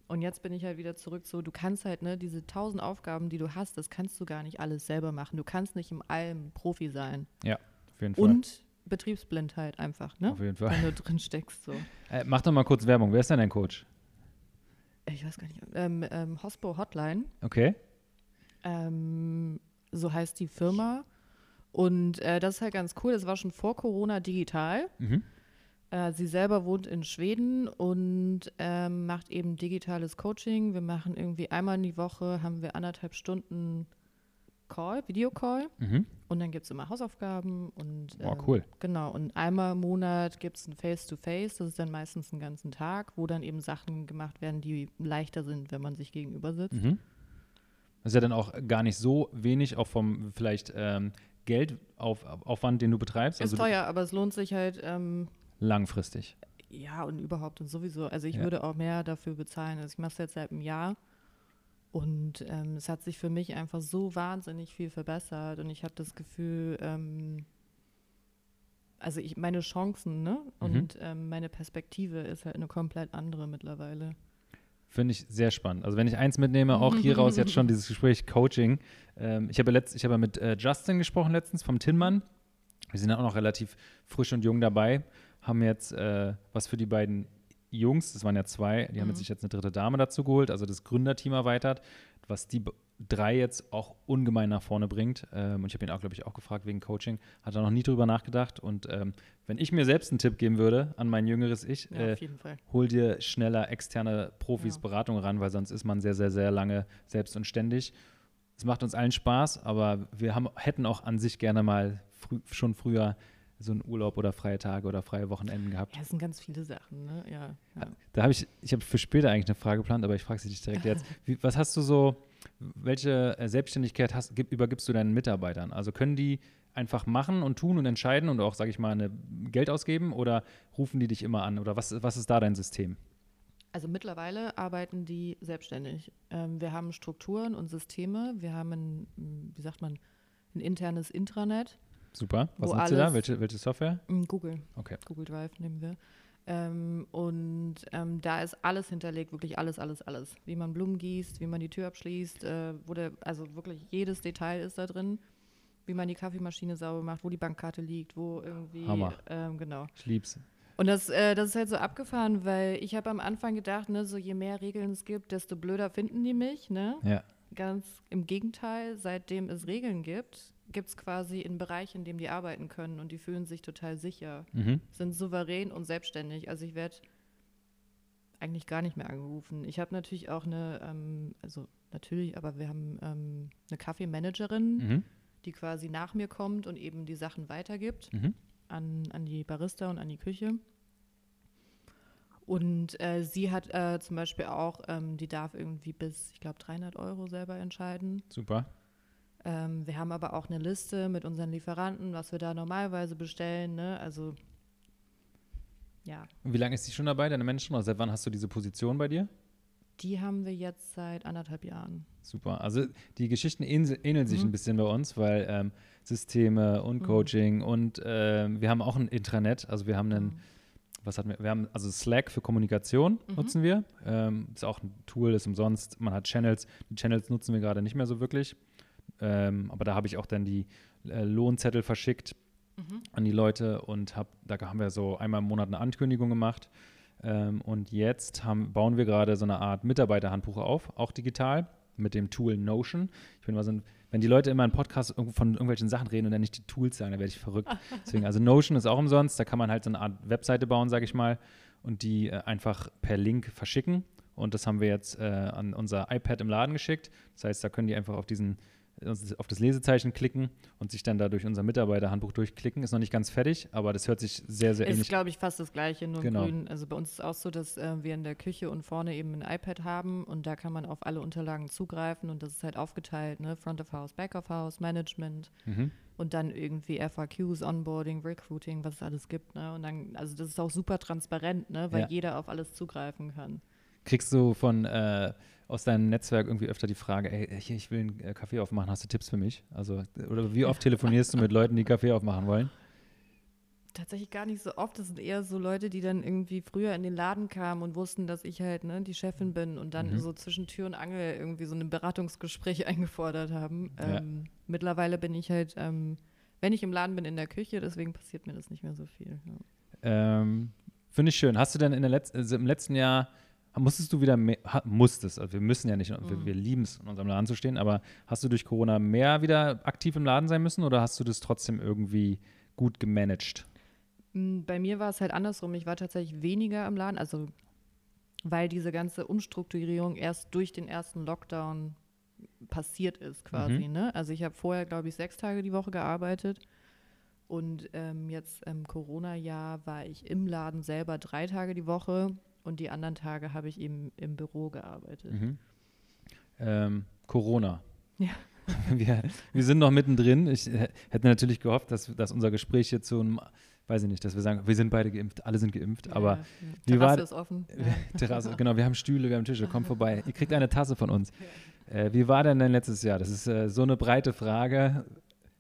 Und jetzt bin ich halt wieder zurück so, du kannst halt, ne, diese tausend Aufgaben, die du hast, das kannst du gar nicht alles selber machen. Du kannst nicht im allem Profi sein. Ja, auf jeden Fall. Und Betriebsblindheit einfach, ne? Auf jeden Fall. Wenn du drin steckst. So. Äh, mach doch mal kurz Werbung. Wer ist denn dein Coach? Ich weiß gar nicht. Ähm, ähm, Hospo Hotline. Okay. Ähm, so heißt die Firma. Und äh, das ist halt ganz cool. Das war schon vor Corona digital. Mhm. Äh, sie selber wohnt in Schweden und ähm, macht eben digitales Coaching. Wir machen irgendwie einmal in die Woche, haben wir anderthalb Stunden Call, Videocall. Mhm. Und dann gibt es immer Hausaufgaben und oh, cool. genau. Und einmal im Monat gibt es ein Face-to-Face, das ist dann meistens einen ganzen Tag, wo dann eben Sachen gemacht werden, die leichter sind, wenn man sich gegenüber sitzt. Mhm. Das ist ja dann auch gar nicht so wenig, auch vom vielleicht ähm, Geldaufwand, den du betreibst. Ist also teuer, aber es lohnt sich halt. Ähm, langfristig. Ja, und überhaupt und sowieso. Also ich ja. würde auch mehr dafür bezahlen. Also ich mache es jetzt seit einem Jahr. Und ähm, es hat sich für mich einfach so wahnsinnig viel verbessert und ich habe das Gefühl, ähm, also ich meine Chancen, ne? Mhm. Und ähm, meine Perspektive ist halt eine komplett andere mittlerweile. Finde ich sehr spannend. Also wenn ich eins mitnehme, auch hier raus jetzt schon dieses Gespräch Coaching. Ähm, ich habe ja, ich hab ja mit äh, Justin gesprochen letztens vom Tinmann. Wir sind ja auch noch relativ frisch und jung dabei. Haben jetzt äh, was für die beiden Jungs, das waren ja zwei, die mhm. haben sich jetzt eine dritte Dame dazu geholt, also das Gründerteam erweitert, was die drei jetzt auch ungemein nach vorne bringt. Ähm, und ich habe ihn auch, glaube ich, auch gefragt wegen Coaching. Hat er noch nie drüber nachgedacht. Und ähm, wenn ich mir selbst einen Tipp geben würde an mein jüngeres Ich, ja, äh, hol dir schneller externe Profis ja. Beratung ran, weil sonst ist man sehr, sehr, sehr lange selbst und ständig. Es macht uns allen Spaß, aber wir haben, hätten auch an sich gerne mal frü schon früher so einen Urlaub oder freie Tage oder freie Wochenenden gehabt. Ja, es sind ganz viele Sachen, ne? Ja. ja. Da habe ich, ich habe für später eigentlich eine Frage geplant, aber ich frage sie dich direkt jetzt. Wie, was hast du so, welche äh, Selbstständigkeit hast, gib, übergibst du deinen Mitarbeitern? Also können die einfach machen und tun und entscheiden und auch, sage ich mal, eine Geld ausgeben oder rufen die dich immer an? Oder was, was ist da dein System? Also mittlerweile arbeiten die selbstständig. Ähm, wir haben Strukturen und Systeme. Wir haben ein, wie sagt man, ein internes Intranet Super. Was nutzt ihr da? Welche, welche Software? Mm, Google. Okay. Google Drive nehmen wir. Ähm, und ähm, da ist alles hinterlegt, wirklich alles, alles, alles. Wie man Blumen gießt, wie man die Tür abschließt, äh, wo der, also wirklich jedes Detail ist da drin. Wie man die Kaffeemaschine sauber macht, wo die Bankkarte liegt, wo irgendwie. Hammer. Ähm, genau. Ich lieb's. Und das, äh, das ist halt so abgefahren, weil ich habe am Anfang gedacht, ne, so je mehr Regeln es gibt, desto blöder finden die mich, ne? Ja. Ganz im Gegenteil, seitdem es Regeln gibt, gibt es quasi einen Bereich, in dem die arbeiten können und die fühlen sich total sicher, mhm. sind souverän und selbstständig. Also ich werde eigentlich gar nicht mehr angerufen. Ich habe natürlich auch eine, ähm, also natürlich, aber wir haben ähm, eine Kaffeemanagerin, mhm. die quasi nach mir kommt und eben die Sachen weitergibt mhm. an, an die Barista und an die Küche. Und äh, sie hat äh, zum Beispiel auch, ähm, die darf irgendwie bis, ich glaube, 300 Euro selber entscheiden. Super. Ähm, wir haben aber auch eine Liste mit unseren Lieferanten, was wir da normalerweise bestellen. Ne? Also, ja. Und wie lange ist sie schon dabei, deine Menschen? Oder seit wann hast du diese Position bei dir? Die haben wir jetzt seit anderthalb Jahren. Super. Also die Geschichten ähneln sich mhm. ein bisschen bei uns, weil ähm, Systeme und mhm. Coaching mhm. und äh, wir haben auch ein Intranet. Also wir haben einen, mhm. was hatten wir? Wir haben also Slack für Kommunikation mhm. nutzen wir. Ähm, ist auch ein Tool, ist umsonst. Man hat Channels. Die Channels nutzen wir gerade nicht mehr so wirklich. Ähm, aber da habe ich auch dann die äh, Lohnzettel verschickt mhm. an die Leute und hab, da haben wir so einmal im Monat eine Ankündigung gemacht. Ähm, und jetzt haben, bauen wir gerade so eine Art Mitarbeiterhandbuch auf, auch digital, mit dem Tool Notion. Ich finde mal so wenn die Leute immer im Podcast von irgendwelchen Sachen reden und dann nicht die Tools sagen, dann werde ich verrückt. Deswegen, also Notion ist auch umsonst, da kann man halt so eine Art Webseite bauen, sage ich mal, und die äh, einfach per Link verschicken. Und das haben wir jetzt äh, an unser iPad im Laden geschickt. Das heißt, da können die einfach auf diesen auf das Lesezeichen klicken und sich dann da durch unser Mitarbeiterhandbuch durchklicken. Ist noch nicht ganz fertig, aber das hört sich sehr, sehr ist, ähnlich an. Ist, glaube ich, fast das Gleiche, nur genau. grün. Also bei uns ist es auch so, dass äh, wir in der Küche und vorne eben ein iPad haben und da kann man auf alle Unterlagen zugreifen und das ist halt aufgeteilt, ne? Front of House, Back of House, Management mhm. und dann irgendwie FAQs, Onboarding, Recruiting, was es alles gibt, ne? Und dann, also das ist auch super transparent, ne? Weil ja. jeder auf alles zugreifen kann. Kriegst du von äh, aus deinem Netzwerk irgendwie öfter die Frage, ey, ich will einen äh, Kaffee aufmachen, hast du Tipps für mich? Also, oder wie oft telefonierst du mit Leuten, die Kaffee aufmachen wollen? Tatsächlich gar nicht so oft. Das sind eher so Leute, die dann irgendwie früher in den Laden kamen und wussten, dass ich halt ne, die Chefin bin und dann mhm. so zwischen Tür und Angel irgendwie so ein Beratungsgespräch eingefordert haben. Ja. Ähm, mittlerweile bin ich halt, ähm, wenn ich im Laden bin, in der Küche, deswegen passiert mir das nicht mehr so viel. Ja. Ähm, Finde ich schön. Hast du denn in der Letz also im letzten Jahr Musstest du wieder mehr, musstest, also wir müssen ja nicht, mhm. wir, wir lieben es, in unserem Laden zu stehen, aber hast du durch Corona mehr wieder aktiv im Laden sein müssen oder hast du das trotzdem irgendwie gut gemanagt? Mm, bei mir war es halt andersrum. Ich war tatsächlich weniger im Laden, also weil diese ganze Umstrukturierung erst durch den ersten Lockdown passiert ist quasi. Mhm. Ne? Also ich habe vorher, glaube ich, sechs Tage die Woche gearbeitet und ähm, jetzt im Corona-Jahr war ich im Laden selber drei Tage die Woche und die anderen Tage habe ich eben im Büro gearbeitet. Mhm. Ähm, Corona. Ja. Wir, wir, sind noch mittendrin. Ich hätte natürlich gehofft, dass, dass unser Gespräch jetzt so ein, weiß ich nicht, dass wir sagen, wir sind beide geimpft, alle sind geimpft, ja, aber ja. Terrasse war, ist offen. Terrasse, genau, wir haben Stühle, wir haben Tische, kommt vorbei. Ihr kriegt eine Tasse von uns. Äh, wie war denn dein letztes Jahr? Das ist äh, so eine breite Frage.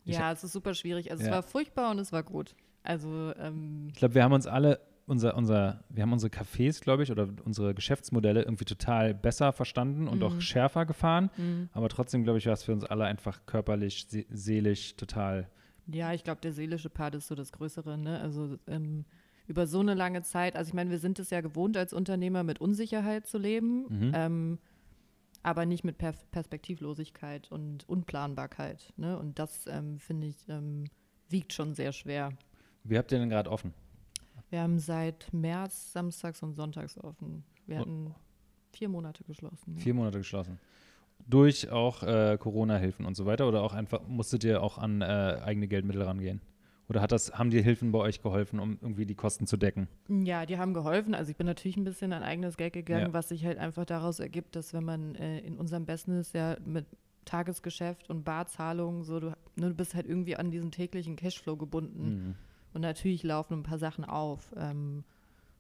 Ich ja, es ist super schwierig. Also es war furchtbar und es war gut. Also ähm, ich glaube, wir haben uns alle unser, unser, wir haben unsere Cafés, glaube ich, oder unsere Geschäftsmodelle irgendwie total besser verstanden und Mhm. auch schärfer gefahren. Mhm. Aber trotzdem, glaube ich, war es für uns alle einfach körperlich, se seelisch total. Ja, ich glaube, der seelische Part ist so das Größere, ne? Also ähm, über so eine lange Zeit, also ich meine, wir sind es ja gewohnt, als Unternehmer mit Unsicherheit zu leben, Mhm. ähm, aber nicht mit per Perspektivlosigkeit und Unplanbarkeit. Ne? Und das, ähm, finde ich, ähm, wiegt schon sehr schwer. Wie habt ihr denn gerade offen? Wir haben seit März samstags und sonntags offen. Wir hatten vier Monate geschlossen. ja. Vier Monate geschlossen. Durch auch äh, Corona-Hilfen und so weiter? Oder auch einfach, musstet ihr auch an äh, eigene Geldmittel rangehen? Oder hat das, haben die Hilfen bei euch geholfen, um irgendwie die Kosten zu decken? Ja, die haben geholfen. Also ich bin natürlich ein bisschen an eigenes Geld gegangen, Ja. was sich halt einfach daraus ergibt, dass wenn man äh, in unserem Business ja mit Tagesgeschäft und Barzahlungen so, du, ne, du bist halt irgendwie an diesen täglichen Cashflow gebunden. Mhm. Und natürlich laufen ein paar Sachen auf. Ähm,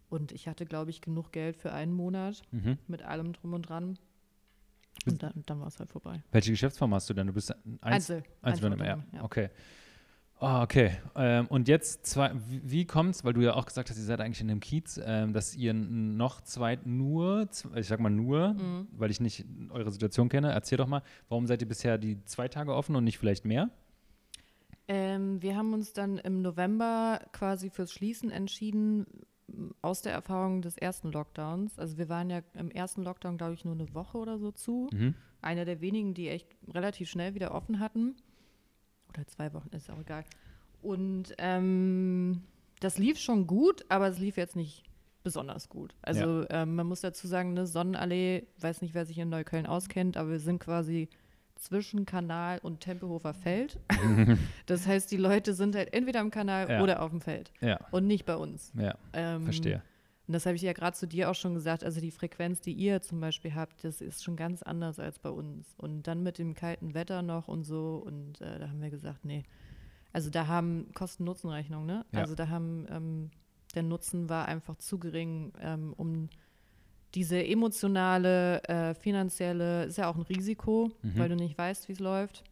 und ich hatte, glaube ich, genug Geld für einen Monat Mhm. mit allem drum und dran. Und dann, dann war es halt vorbei. Welche Geschäftsform hast du denn? Du bist ein Einzel Einzel. Einzelunternehmen, ja. Okay. Ah, okay. Ähm, und jetzt zwei, wie, wie kommt's, weil du ja auch gesagt hast, ihr seid eigentlich in einem Kiez, ähm, dass ihr noch zwei, nur, ich sag mal nur, Mhm. weil ich nicht eure Situation kenne, erzähl doch mal, warum seid ihr bisher die zwei Tage offen und nicht vielleicht mehr? Ähm, wir haben uns dann im November quasi fürs Schließen entschieden, aus der Erfahrung des ersten Lockdowns. Also wir waren ja im ersten Lockdown, glaube ich, nur eine Woche oder so zu. Mhm. Einer der wenigen, die echt relativ schnell wieder offen hatten. Oder zwei Wochen, ist auch egal. Und ähm, das lief schon gut, aber es lief jetzt nicht besonders gut. Also ähm, man muss dazu sagen, ne, Sonnenallee, weiß nicht, wer sich in Neukölln auskennt, aber wir sind quasi zwischen Kanal und Tempelhofer Feld. das heißt, die Leute sind halt entweder am Kanal Ja. oder auf dem Feld Ja, und nicht bei uns. ja, Ähm, verstehe. Und das habe ich ja gerade zu dir auch schon gesagt. Also die Frequenz, die ihr zum Beispiel habt, das ist schon ganz anders als bei uns. Und dann mit dem kalten Wetter noch und so. Und äh, da haben wir gesagt, nee. Also da haben Kosten-Nutzen-Rechnung, ne? Ja. Also da haben, ähm, der Nutzen war einfach zu gering, ähm, um diese emotionale, äh, finanzielle, ist ja auch ein Risiko, Mhm. weil du nicht weißt, wie es läuft.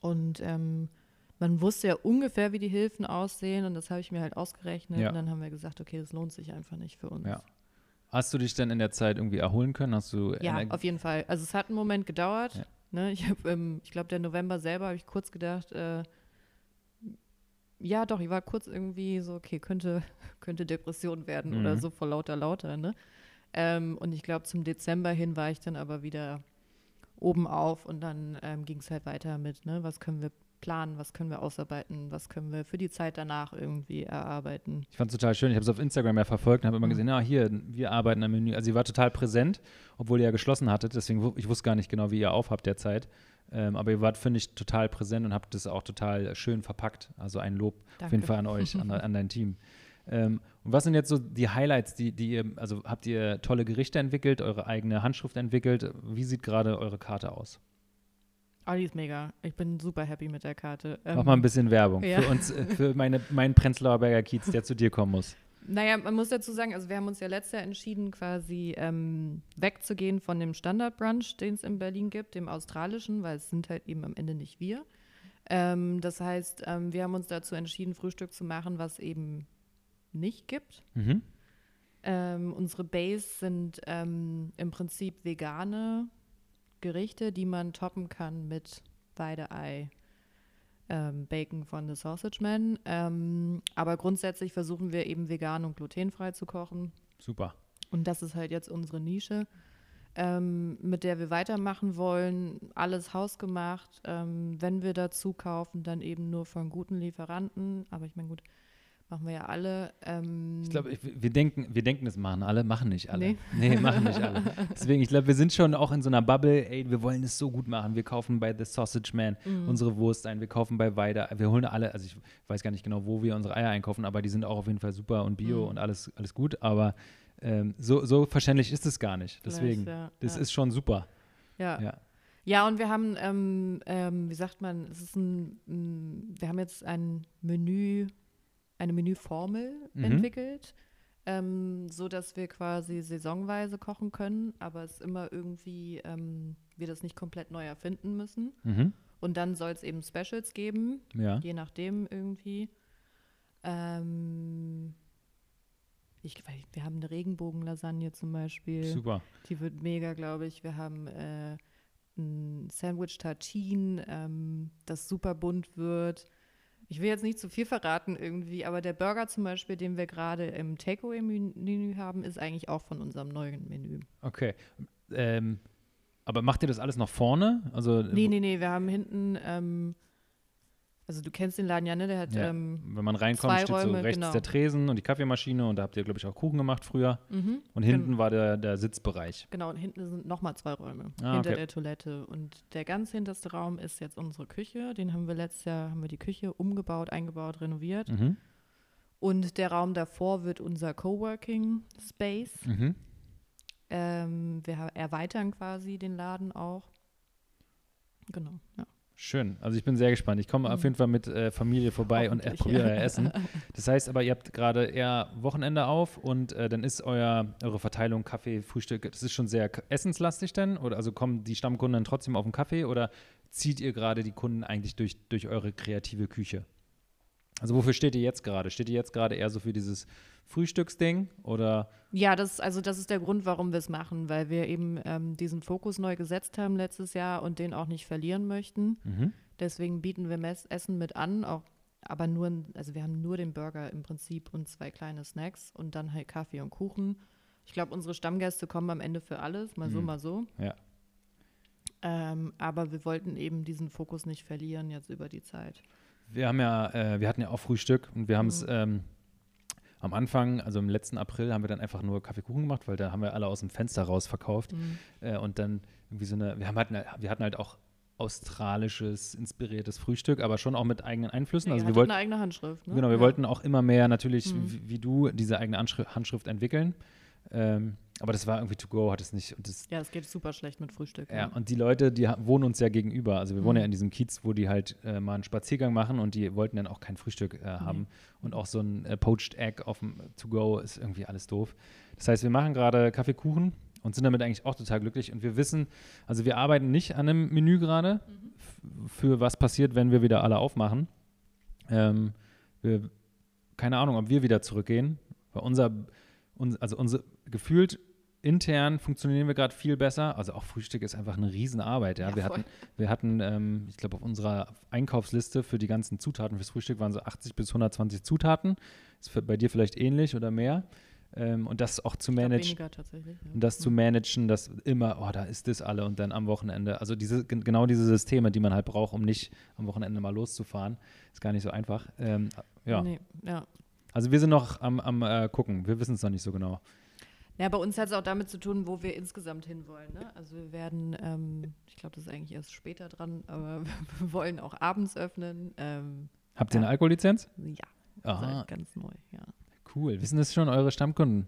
Und ähm, man wusste ja ungefähr, wie die Hilfen aussehen und das habe ich mir halt ausgerechnet. Ja. Und dann haben wir gesagt, okay, das lohnt sich einfach nicht für uns. Ja. Hast du dich denn in der Zeit irgendwie erholen können? Hast du Ja, Energie- auf jeden Fall. Also es hat einen Moment gedauert. Ja. Ne? Ich ähm, ich glaube, der November selber habe ich kurz gedacht, äh, ja doch, ich war kurz irgendwie so, okay, könnte, könnte Depression werden oder Mhm. so vor lauter lauter, ne? Ähm, und ich glaube, zum Dezember hin war ich dann aber wieder oben auf und dann ähm, ging es halt weiter mit, ne, was können wir planen, was können wir ausarbeiten, was können wir für die Zeit danach irgendwie erarbeiten. Ich fand es total schön. Ich habe es auf Instagram ja verfolgt und habe immer Mhm. gesehen, ja, hier, wir arbeiten am Menü. Also, sie war total präsent, obwohl ihr ja geschlossen hattet. Deswegen, ich wusste gar nicht genau, wie ihr aufhabt derzeit. Ähm, aber ihr wart, finde ich, total präsent und habt das auch total schön verpackt. Also ein Lob auf jeden Danke. Fall an euch, an, an dein Team. Ähm, und was sind jetzt so die Highlights, die, die ihr, also habt ihr tolle Gerichte entwickelt, eure eigene Handschrift entwickelt? Wie sieht gerade eure Karte aus? Oh, die ist mega. Ich bin super happy mit der Karte. Mach mal ein Ähm, bisschen Werbung ja. für uns, äh, für meine, meinen Prenzlauer Berger Kiez, der zu dir kommen muss. Naja, man muss dazu sagen, also wir haben uns ja letztes Jahr entschieden, quasi ähm, wegzugehen von dem Standard-Brunch, den es in Berlin gibt, dem australischen, weil es sind halt eben am Ende nicht wir. Ähm, das heißt, ähm, wir haben uns dazu entschieden, Frühstück zu machen, was eben nicht gibt. Mhm. Ähm, unsere Base sind ähm, im Prinzip vegane Gerichte, die man toppen kann mit Weideei, ähm, Bacon von The Sausage Man. Ähm, aber grundsätzlich versuchen wir eben vegan und glutenfrei zu kochen. Super. Und das ist halt jetzt unsere Nische, ähm, mit der wir weitermachen wollen. Alles hausgemacht. Ähm, wenn wir dazu kaufen, dann eben nur von guten Lieferanten. Aber ich meine, gut, machen wir ja alle. Ähm, Ich glaube, wir denken, wir denken, das machen alle, machen nicht alle. Nee. Nee, machen nicht alle. Deswegen, ich glaube, wir sind schon auch in so einer Bubble, ey, wir wollen es so gut machen. Wir kaufen bei The Sausage Man Mhm. unsere Wurst ein, wir kaufen bei Weider, wir holen alle, also ich weiß gar nicht genau, wo wir unsere Eier einkaufen, aber die sind auch auf jeden Fall super und bio Mhm. und alles, alles gut. Aber ähm, so, so verständlich ist es gar nicht. Deswegen, ja, das ja. ist schon super. Ja. Ja. Ja, und wir haben, ähm, ähm, wie sagt man, es ist ein, wir haben jetzt ein Menü, eine Menüformel Mhm. entwickelt, ähm, so dass wir quasi saisonweise kochen können, aber es immer irgendwie, ähm, wir das nicht komplett neu erfinden müssen. Mhm. Und dann soll es eben Specials geben, Ja. je nachdem irgendwie. Ähm, ich, wir haben eine Regenbogenlasagne zum Beispiel. Super. Die wird mega, glaube ich. Wir haben äh, ein Sandwich Tartine, ähm, das super bunt wird. Ich will jetzt nicht zu viel verraten irgendwie, aber der Burger zum Beispiel, den wir gerade im Takeaway-Menü haben, ist eigentlich auch von unserem neuen Menü. Okay. Ähm, aber macht ihr das alles noch vorne? Also, nee, nee, nee, wir haben hinten ähm, also du kennst den Laden ja, ne? Der hat ja. ähm, Wenn man reinkommt, steht Räume, so rechts genau. der Tresen und die Kaffeemaschine und da habt ihr, glaube ich, auch Kuchen gemacht früher. mhm. Und hinten war der, der Sitzbereich. Genau, und hinten sind nochmal zwei Räume Ah, hinter okay. der Toilette. Und der ganz hinterste Raum ist jetzt unsere Küche. Den haben wir letztes Jahr, haben wir die Küche umgebaut, eingebaut, renoviert. Mhm. Und der Raum davor wird unser Coworking Space. Mhm. Ähm, wir erweitern quasi den Laden auch. Genau, ja. Schön. Also ich bin sehr gespannt. Ich komme auf jeden Fall mit äh, Familie vorbei und äh, probiere euer Essen. Das heißt aber, ihr habt gerade eher Wochenende auf und äh, dann ist euer, eure Verteilung Kaffee, Frühstück, das ist schon sehr essenslastig denn? Oder also kommen die Stammkunden dann trotzdem auf den Kaffee oder zieht ihr gerade die Kunden eigentlich durch, durch eure kreative Küche? Also wofür steht ihr jetzt gerade? Steht ihr jetzt gerade eher so für dieses Frühstücksding oder Ja, das, also das ist der Grund, warum wir es machen, weil wir eben ähm, diesen Fokus neu gesetzt haben letztes Jahr und den auch nicht verlieren möchten. mhm. Deswegen bieten wir Mess Essen mit an, auch, aber nur, also wir haben nur den Burger im Prinzip und zwei kleine Snacks und dann halt Kaffee und Kuchen. Ich glaube, unsere Stammgäste kommen am Ende für alles, mal so, Mhm. mal so. Ja. Ähm, aber wir wollten eben diesen Fokus nicht verlieren jetzt über die Zeit. Wir haben ja, äh, wir hatten ja auch Frühstück und wir haben es Mhm. ähm, am Anfang, also im letzten April, haben wir dann einfach nur Kaffeekuchen gemacht, weil da haben wir alle aus dem Fenster raus verkauft. Mhm. Äh, und dann irgendwie so eine, wir haben halt, wir hatten halt auch australisches, inspiriertes Frühstück, aber schon auch mit eigenen Einflüssen. Ja, also wir wollten, eine eigene Handschrift, ne? genau, wir ja. wollten auch immer mehr natürlich, Mhm. wie, wie du, diese eigene Handschrift entwickeln. Ähm, aber das war irgendwie to go, hat es nicht. Das, Ja, es geht super schlecht mit Frühstück. ja, und die Leute, die wohnen uns ja gegenüber. Also wir wohnen Mhm. ja in diesem Kiez, wo die halt äh, mal einen Spaziergang machen und die wollten dann auch kein Frühstück äh, haben. Und auch so ein äh, Poached Egg auf dem To-Go ist irgendwie alles doof. Das heißt, wir machen gerade Kaffeekuchen und sind damit eigentlich auch total glücklich. Und wir wissen, also wir arbeiten nicht an einem Menü gerade, f- für was passiert, wenn wir wieder alle aufmachen. Ähm, wir, keine Ahnung, ob wir wieder zurückgehen. Weil unser, uns, also unser gefühlt intern funktionieren wir gerade viel besser. Also auch Frühstück ist einfach eine Riesenarbeit. Ja? Ja, wir, voll. hatten, wir hatten, ähm, ich glaube, auf unserer Einkaufsliste für die ganzen Zutaten fürs Frühstück waren so 80 bis 120 Zutaten. Ist bei dir vielleicht ähnlich oder mehr. Ähm, und das auch zu managen. Ja. Und das zu managen, dass immer, oh, da ist das alle und dann am Wochenende. Also diese, gen- genau diese Systeme, die man halt braucht, um nicht am Wochenende mal loszufahren, ist gar nicht so einfach. Ähm, ja, Nee, ja. also wir sind noch am, am äh, gucken. Wir wissen es noch nicht so genau. Ja, bei uns hat es auch damit zu tun, wo wir insgesamt hinwollen. Ne? Also wir werden, ähm, ich glaube, das ist eigentlich erst später dran, aber wir wollen auch abends öffnen. Ähm, Habt ihr Ja. eine Alkohollizenz? ja, Aha, ganz neu, ja. cool. Wissen das schon eure Stammkunden?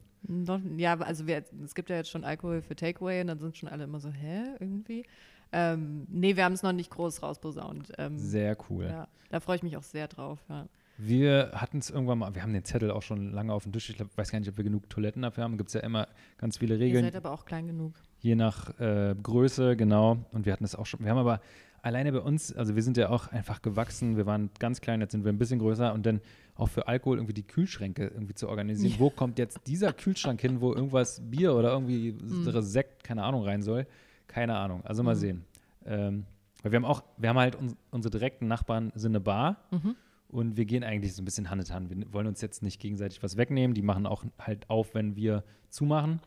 Ja, also wir, es gibt ja jetzt schon Alkohol für Takeaway und dann sind schon alle immer so, hä, irgendwie? Ähm, nee, wir haben es noch nicht groß rausposaunt. Ähm, Sehr cool. ja, da freue ich mich auch sehr drauf, ja. Wir hatten es irgendwann mal, wir haben den Zettel auch schon lange auf dem Tisch. Ich glaub, weiß gar nicht, ob wir genug Toiletten dafür haben. Gibt es ja immer ganz viele Ihr Regeln. seid aber auch klein genug. je nach äh, Größe, genau. Und wir hatten es auch schon. Wir haben aber alleine bei uns, also wir sind ja auch einfach gewachsen. Wir waren ganz klein, jetzt sind wir ein bisschen größer. Und dann auch für Alkohol irgendwie die Kühlschränke irgendwie zu organisieren. Wo kommt jetzt dieser Kühlschrank hin, wo irgendwas Bier oder irgendwie Mhm. Sekt, keine Ahnung, rein soll? Keine Ahnung. Also mal Mhm. sehen. Ähm, weil wir haben auch, wir haben halt uns, unsere direkten Nachbarn sind eine Bar. Mhm. Und wir gehen eigentlich so ein bisschen Hand in Hand. Wir wollen uns jetzt nicht gegenseitig was wegnehmen. Die machen auch halt auf, wenn wir zumachen.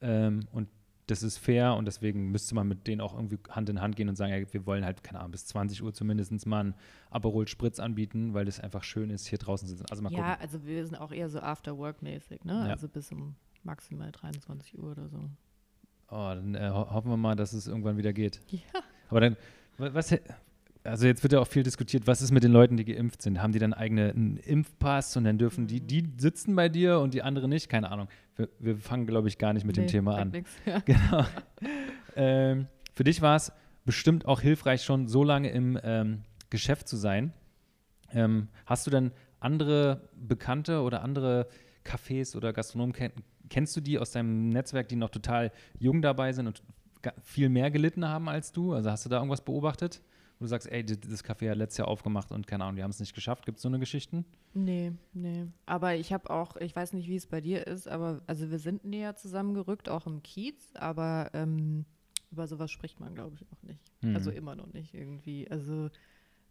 Ähm, und das ist fair und deswegen müsste man mit denen auch irgendwie Hand in Hand gehen und sagen, ja, wir wollen halt, keine Ahnung, bis 20 Uhr zumindest mal einen Aperol Spritz anbieten, weil das einfach schön ist, hier draußen zu sitzen. Also mal Ja, gucken. also wir sind auch eher so After-Work-mäßig, ne? Ja. Also bis um maximal 23 Uhr oder so. Oh, dann äh, ho hoffen wir mal, dass es irgendwann wieder geht. Ja. Aber dann, wa- was, also jetzt wird ja auch viel diskutiert, was ist mit den Leuten, die geimpft sind? Haben die dann eigene einen Impfpass und dann dürfen die, die sitzen bei dir und die anderen nicht? Keine Ahnung. Wir, wir fangen, glaube ich, gar nicht mit dem Nee, Thema sagt an. nix, Ja. Genau. ähm, für dich war es bestimmt auch hilfreich, schon so lange im ähm, Geschäft zu sein. Ähm, hast du denn andere Bekannte oder andere Cafés oder Gastronomen, kenn, kennst du die aus deinem Netzwerk, die noch total jung dabei sind und viel mehr gelitten haben als du? Also hast du da irgendwas beobachtet? Wo du sagst, ey, das Café hat letztes Jahr aufgemacht und keine Ahnung, die haben es nicht geschafft. Gibt es so eine Geschichten? Nee, nee. Aber ich habe auch, ich weiß nicht, wie es bei dir ist, aber also wir sind näher zusammengerückt, auch im Kiez, aber ähm, über sowas spricht man, glaube ich, auch nicht. Mhm. Also immer noch nicht irgendwie. Also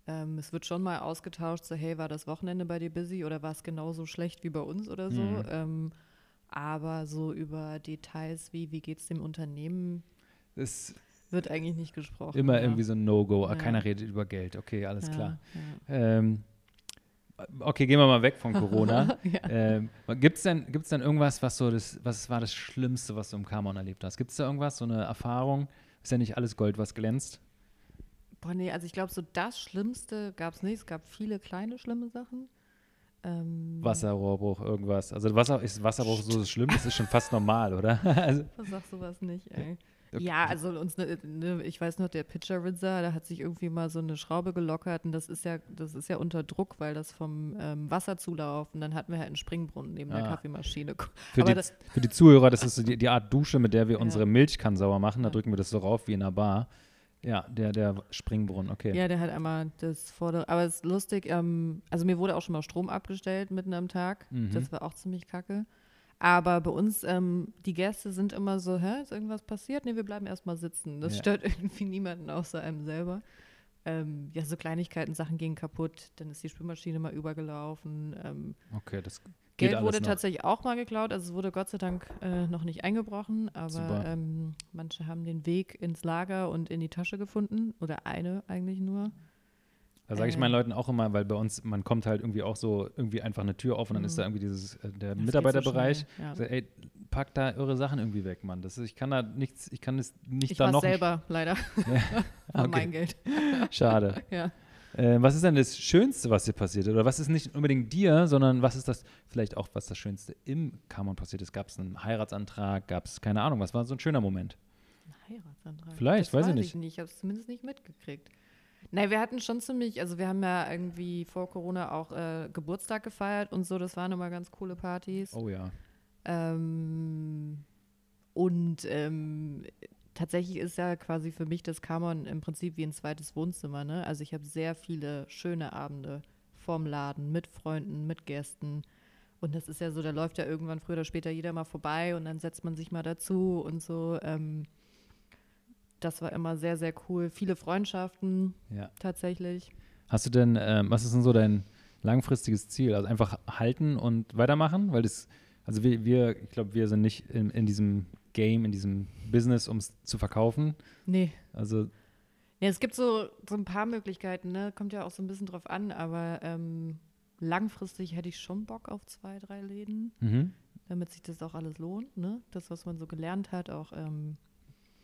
ähm, es wird schon mal ausgetauscht, so hey, war das Wochenende bei dir busy oder war es genauso schlecht wie bei uns oder so? Mhm. Ähm, aber so über Details wie, wie geht es dem Unternehmen, das wird eigentlich nicht gesprochen. Immer ja. irgendwie so ein No-Go. Ja. Keiner redet über Geld. Okay, alles ja, klar. Ähm, okay, gehen wir mal weg von Corona. ähm, Gibt es denn, gibt's denn irgendwas, was so das, was war das Schlimmste, was du im Kamon erlebt hast? Gibt es da irgendwas, so eine Erfahrung? Ist ja nicht alles Gold, was glänzt. Boah, nee, also ich glaube, so das Schlimmste gab es nicht. Es gab viele kleine schlimme Sachen. Ähm, Wasserrohrbruch, irgendwas. Also Wasser, ist Wasserbruch so schlimm? Das ist schon fast normal, oder? also, Sag sowas nicht, ey. Okay. Ja, also uns, ne, ne, ich weiß noch, der Pitcher Rinser, da hat sich irgendwie mal so eine Schraube gelockert und das ist ja, das ist ja unter Druck, weil das vom ähm, Wasserzulauf und dann hatten wir halt einen Springbrunnen neben ah. der Kaffeemaschine. Für die, für die, Zuhörer, das ist so die, die, Art Dusche, mit der wir ja. unsere Milchkannen sauer machen, da ja. drücken wir das so rauf wie in einer Bar. Ja, der, der Springbrunnen, okay. Ja, der hat einmal das vordere, aber es ist lustig, ähm, also mir wurde auch schon mal Strom abgestellt mitten am Tag, mhm. das war auch ziemlich kacke. Aber bei uns, ähm, die Gäste sind immer so, hä, ist irgendwas passiert? Nee, wir bleiben erstmal sitzen. Das ja. stört irgendwie niemanden außer einem selber. Ähm, ja, so Kleinigkeiten, Sachen gingen kaputt, dann ist die Spülmaschine mal übergelaufen. Ähm, okay, das Geld wurde noch. tatsächlich auch mal geklaut, also es wurde Gott sei Dank äh, noch nicht eingebrochen, aber ähm, manche haben den Weg ins Lager und in die Tasche gefunden oder eine eigentlich nur. Da sage ich meinen äh. Leuten auch immer, weil bei uns, man kommt halt irgendwie auch so irgendwie einfach eine Tür auf und dann ist da mhm. irgendwie dieses, äh, der das Mitarbeiterbereich. So ja. so, ey, pack da eure Sachen irgendwie weg, Mann. Das ist, ich kann da nichts, ich kann es nicht ich da noch. Ich selber, leider. Ja. okay. mein Geld. Schade. ja. Äh, was ist denn das Schönste, was dir passiert ist? Oder was ist nicht unbedingt dir, sondern was ist das vielleicht auch, was das Schönste im Kamon passiert ist? Gab es einen Heiratsantrag? Gab es, keine Ahnung, was war so ein schöner Moment? Ein Heiratsantrag? Vielleicht, das weiß, ich nicht. Ich, nicht. ich habe es zumindest nicht mitgekriegt. Nein, wir hatten schon ziemlich, also wir haben ja irgendwie vor Corona auch äh, Geburtstag gefeiert und so, das waren immer ganz coole Partys. Oh ja. Ähm, und ähm, tatsächlich ist ja quasi für mich das Kamon im Prinzip wie ein zweites Wohnzimmer. Ne? Also ich habe sehr viele schöne Abende vorm Laden, mit Freunden, mit Gästen. Und das ist ja so, da läuft ja irgendwann früher oder später jeder mal vorbei und dann setzt man sich mal dazu und so. Ähm, das war immer sehr, sehr cool. Viele Freundschaften ja. tatsächlich. Hast du denn, äh, was ist denn so dein langfristiges Ziel? Also einfach halten und weitermachen? Weil das, also wir, wir ich glaube, wir sind nicht in, in diesem Game, in diesem Business, um es zu verkaufen. Nee. Also. Ja, es gibt so, so ein paar Möglichkeiten, ne? Kommt ja auch so ein bisschen drauf an, aber ähm, langfristig hätte ich schon Bock auf zwei, drei Läden, mhm. damit sich das auch alles lohnt, ne? Das, was man so gelernt hat, auch ähm,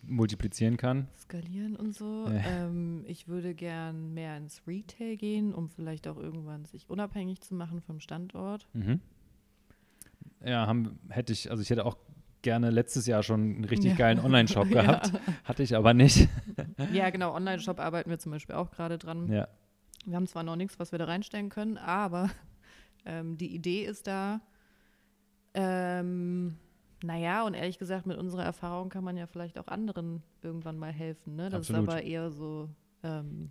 multiplizieren kann. Skalieren und so. Ja. Ähm, ich würde gern mehr ins Retail gehen, um vielleicht auch irgendwann sich unabhängig zu machen vom Standort. Mhm. Ja, haben, hätte ich, also ich hätte auch gerne letztes Jahr schon einen richtig ja. geilen Online-Shop gehabt. Ja. Hatte ich aber nicht. ja, genau, Online-Shop arbeiten wir zum Beispiel auch gerade dran. Ja. Wir haben zwar noch nichts, was wir da reinstellen können, aber ähm, die Idee ist da. Ähm, naja, und ehrlich gesagt, mit unserer Erfahrung kann man ja vielleicht auch anderen irgendwann mal helfen. Ne? Das Absolut. ist aber eher so, ähm,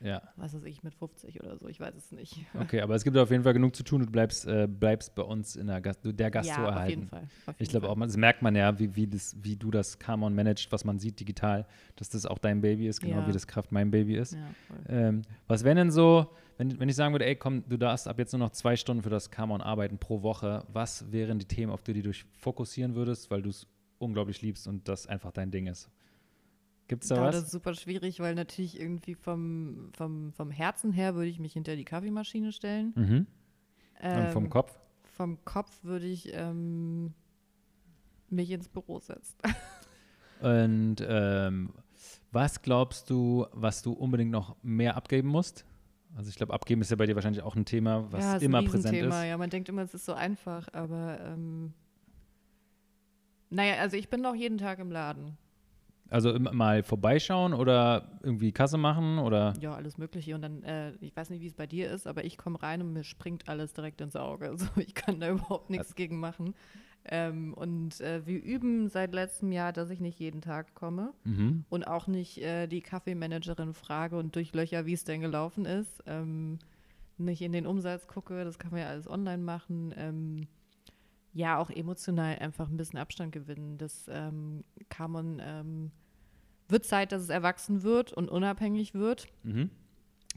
ja. was weiß ich, mit 50 oder so, ich weiß es nicht. Okay, aber es gibt auf jeden Fall genug zu tun. Du bleibst, äh, bleibst bei uns in der, Gast der Gastro ja, erhalten. Auf jeden Fall. Auf jeden ich glaube auch, das merkt man ja, wie, wie, das, wie du das Camon managst, was man sieht digital, dass das auch dein Baby ist, genau ja. wie das Kraft mein Baby ist. Ja, ähm, was wäre denn so, wenn, wenn ich sagen würde, ey, komm, du darfst ab jetzt nur noch zwei Stunden für das Camon arbeiten pro Woche, was wären die Themen, auf die du dich fokussieren würdest, weil du es unglaublich liebst und das einfach dein Ding ist? Gibt es da, da was? Das ist super schwierig, weil natürlich irgendwie vom, vom, vom Herzen her würde ich mich hinter die Kaffeemaschine stellen. Mhm. Ähm, und vom ähm, Kopf? Vom Kopf würde ich ähm, mich ins Büro setzen. und ähm, was glaubst du, was du unbedingt noch mehr abgeben musst? Also ich glaube, abgeben ist ja bei dir wahrscheinlich auch ein Thema, was ja, ist immer präsent ist. Ja, man denkt immer, es ist so einfach, aber ähm, naja, also ich bin noch jeden Tag im Laden. Also mal vorbeischauen oder irgendwie Kasse machen oder? Ja, alles Mögliche. Und dann, äh, ich weiß nicht, wie es bei dir ist, aber ich komme rein und mir springt alles direkt ins Auge. Also ich kann da überhaupt nichts gegen machen. Ähm, und äh, wir üben seit letztem Jahr, dass ich nicht jeden Tag komme Mhm. und auch nicht äh, die Kaffeemanagerin frage und durchlöcher, wie es denn gelaufen ist. Ähm, nicht in den Umsatz gucke, das kann man ja alles online machen. Ähm, ja, auch emotional einfach ein bisschen Abstand gewinnen. Das ähm, kann man, ähm, wird Zeit, dass es erwachsen wird und unabhängig wird. Mhm.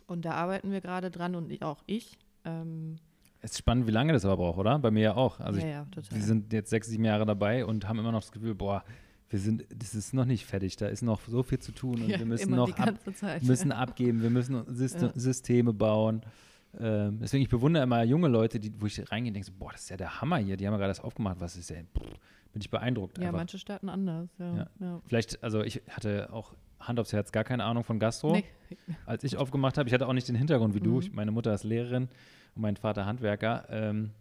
Und da arbeiten wir gerade dran und auch ich. Ähm, Es ist spannend, wie lange das aber braucht, oder? Bei mir ja auch. Also ja, ich, ja, total. wir sind jetzt sechs, sieben Jahre dabei und haben immer noch das Gefühl, boah, wir sind, das ist noch nicht fertig, da ist noch so viel zu tun und ja, wir müssen noch ab, Zeit. müssen abgeben, wir müssen Syste Ja. Systeme bauen. Ähm, deswegen, ich bewundere immer junge Leute, die, wo ich reingehe und denke, so, boah, das ist ja der Hammer hier, die haben ja gerade das aufgemacht, was ist denn, pff, bin ich beeindruckt ja, einfach. manche starten anders. Ja, Ja. ja. Vielleicht, also ich hatte auch Hand aufs Herz gar keine Ahnung von Gastro, Nee. als ich aufgemacht habe. Ich hatte auch nicht den Hintergrund wie du. Mhm. Ich, meine Mutter ist Lehrerin und mein Vater Handwerker. Ähm,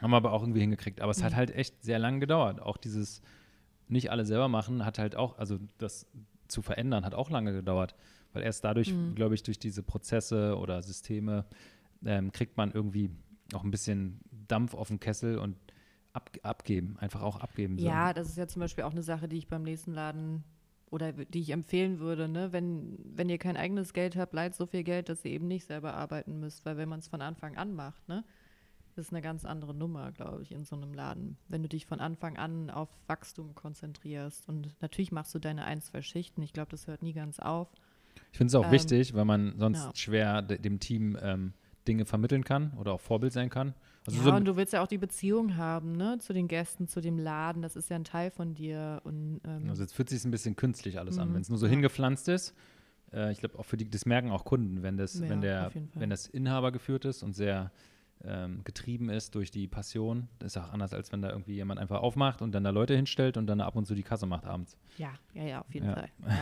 haben wir aber auch irgendwie hingekriegt. Aber es hat Mhm. halt echt sehr lange gedauert. Auch dieses nicht alle selber machen hat halt auch, also das zu verändern hat auch lange gedauert. Weil erst dadurch, Mhm. glaube ich, durch diese Prozesse oder Systeme ähm, kriegt man irgendwie auch ein bisschen Dampf auf den Kessel und ab, abgeben, einfach auch abgeben. so. Ja, das ist ja zum Beispiel auch eine Sache, die ich beim nächsten Laden oder die ich empfehlen würde, ne? wenn, wenn ihr kein eigenes Geld habt, leiht so viel Geld, dass ihr eben nicht selber arbeiten müsst, weil wenn man es von Anfang an macht, ne, das ist eine ganz andere Nummer, glaube ich, in so einem Laden. Wenn du dich von Anfang an auf Wachstum konzentrierst und natürlich machst du deine ein, zwei Schichten, ich glaube, das hört nie ganz auf. Ich finde es auch Ähm, wichtig, weil man sonst ja. schwer de dem Team ähm, Dinge vermitteln kann oder auch Vorbild sein kann. Also ja, so, und du willst ja auch die Beziehung haben, ne, zu den Gästen, zu dem Laden, das ist ja ein Teil von dir und ähm, also jetzt fühlt sich ein bisschen künstlich alles an, Mhm, wenn es nur so hingepflanzt ist. Äh, ich glaube auch für die, das merken auch Kunden, wenn das, Ja, wenn der, wenn das Inhaber geführt ist und sehr ähm, getrieben ist durch die Passion. Das ist auch anders, als wenn da irgendwie jemand einfach aufmacht und dann da Leute hinstellt und dann ab und zu die Kasse macht abends. ja, ja, ja, auf jeden Ja. Fall. Ja.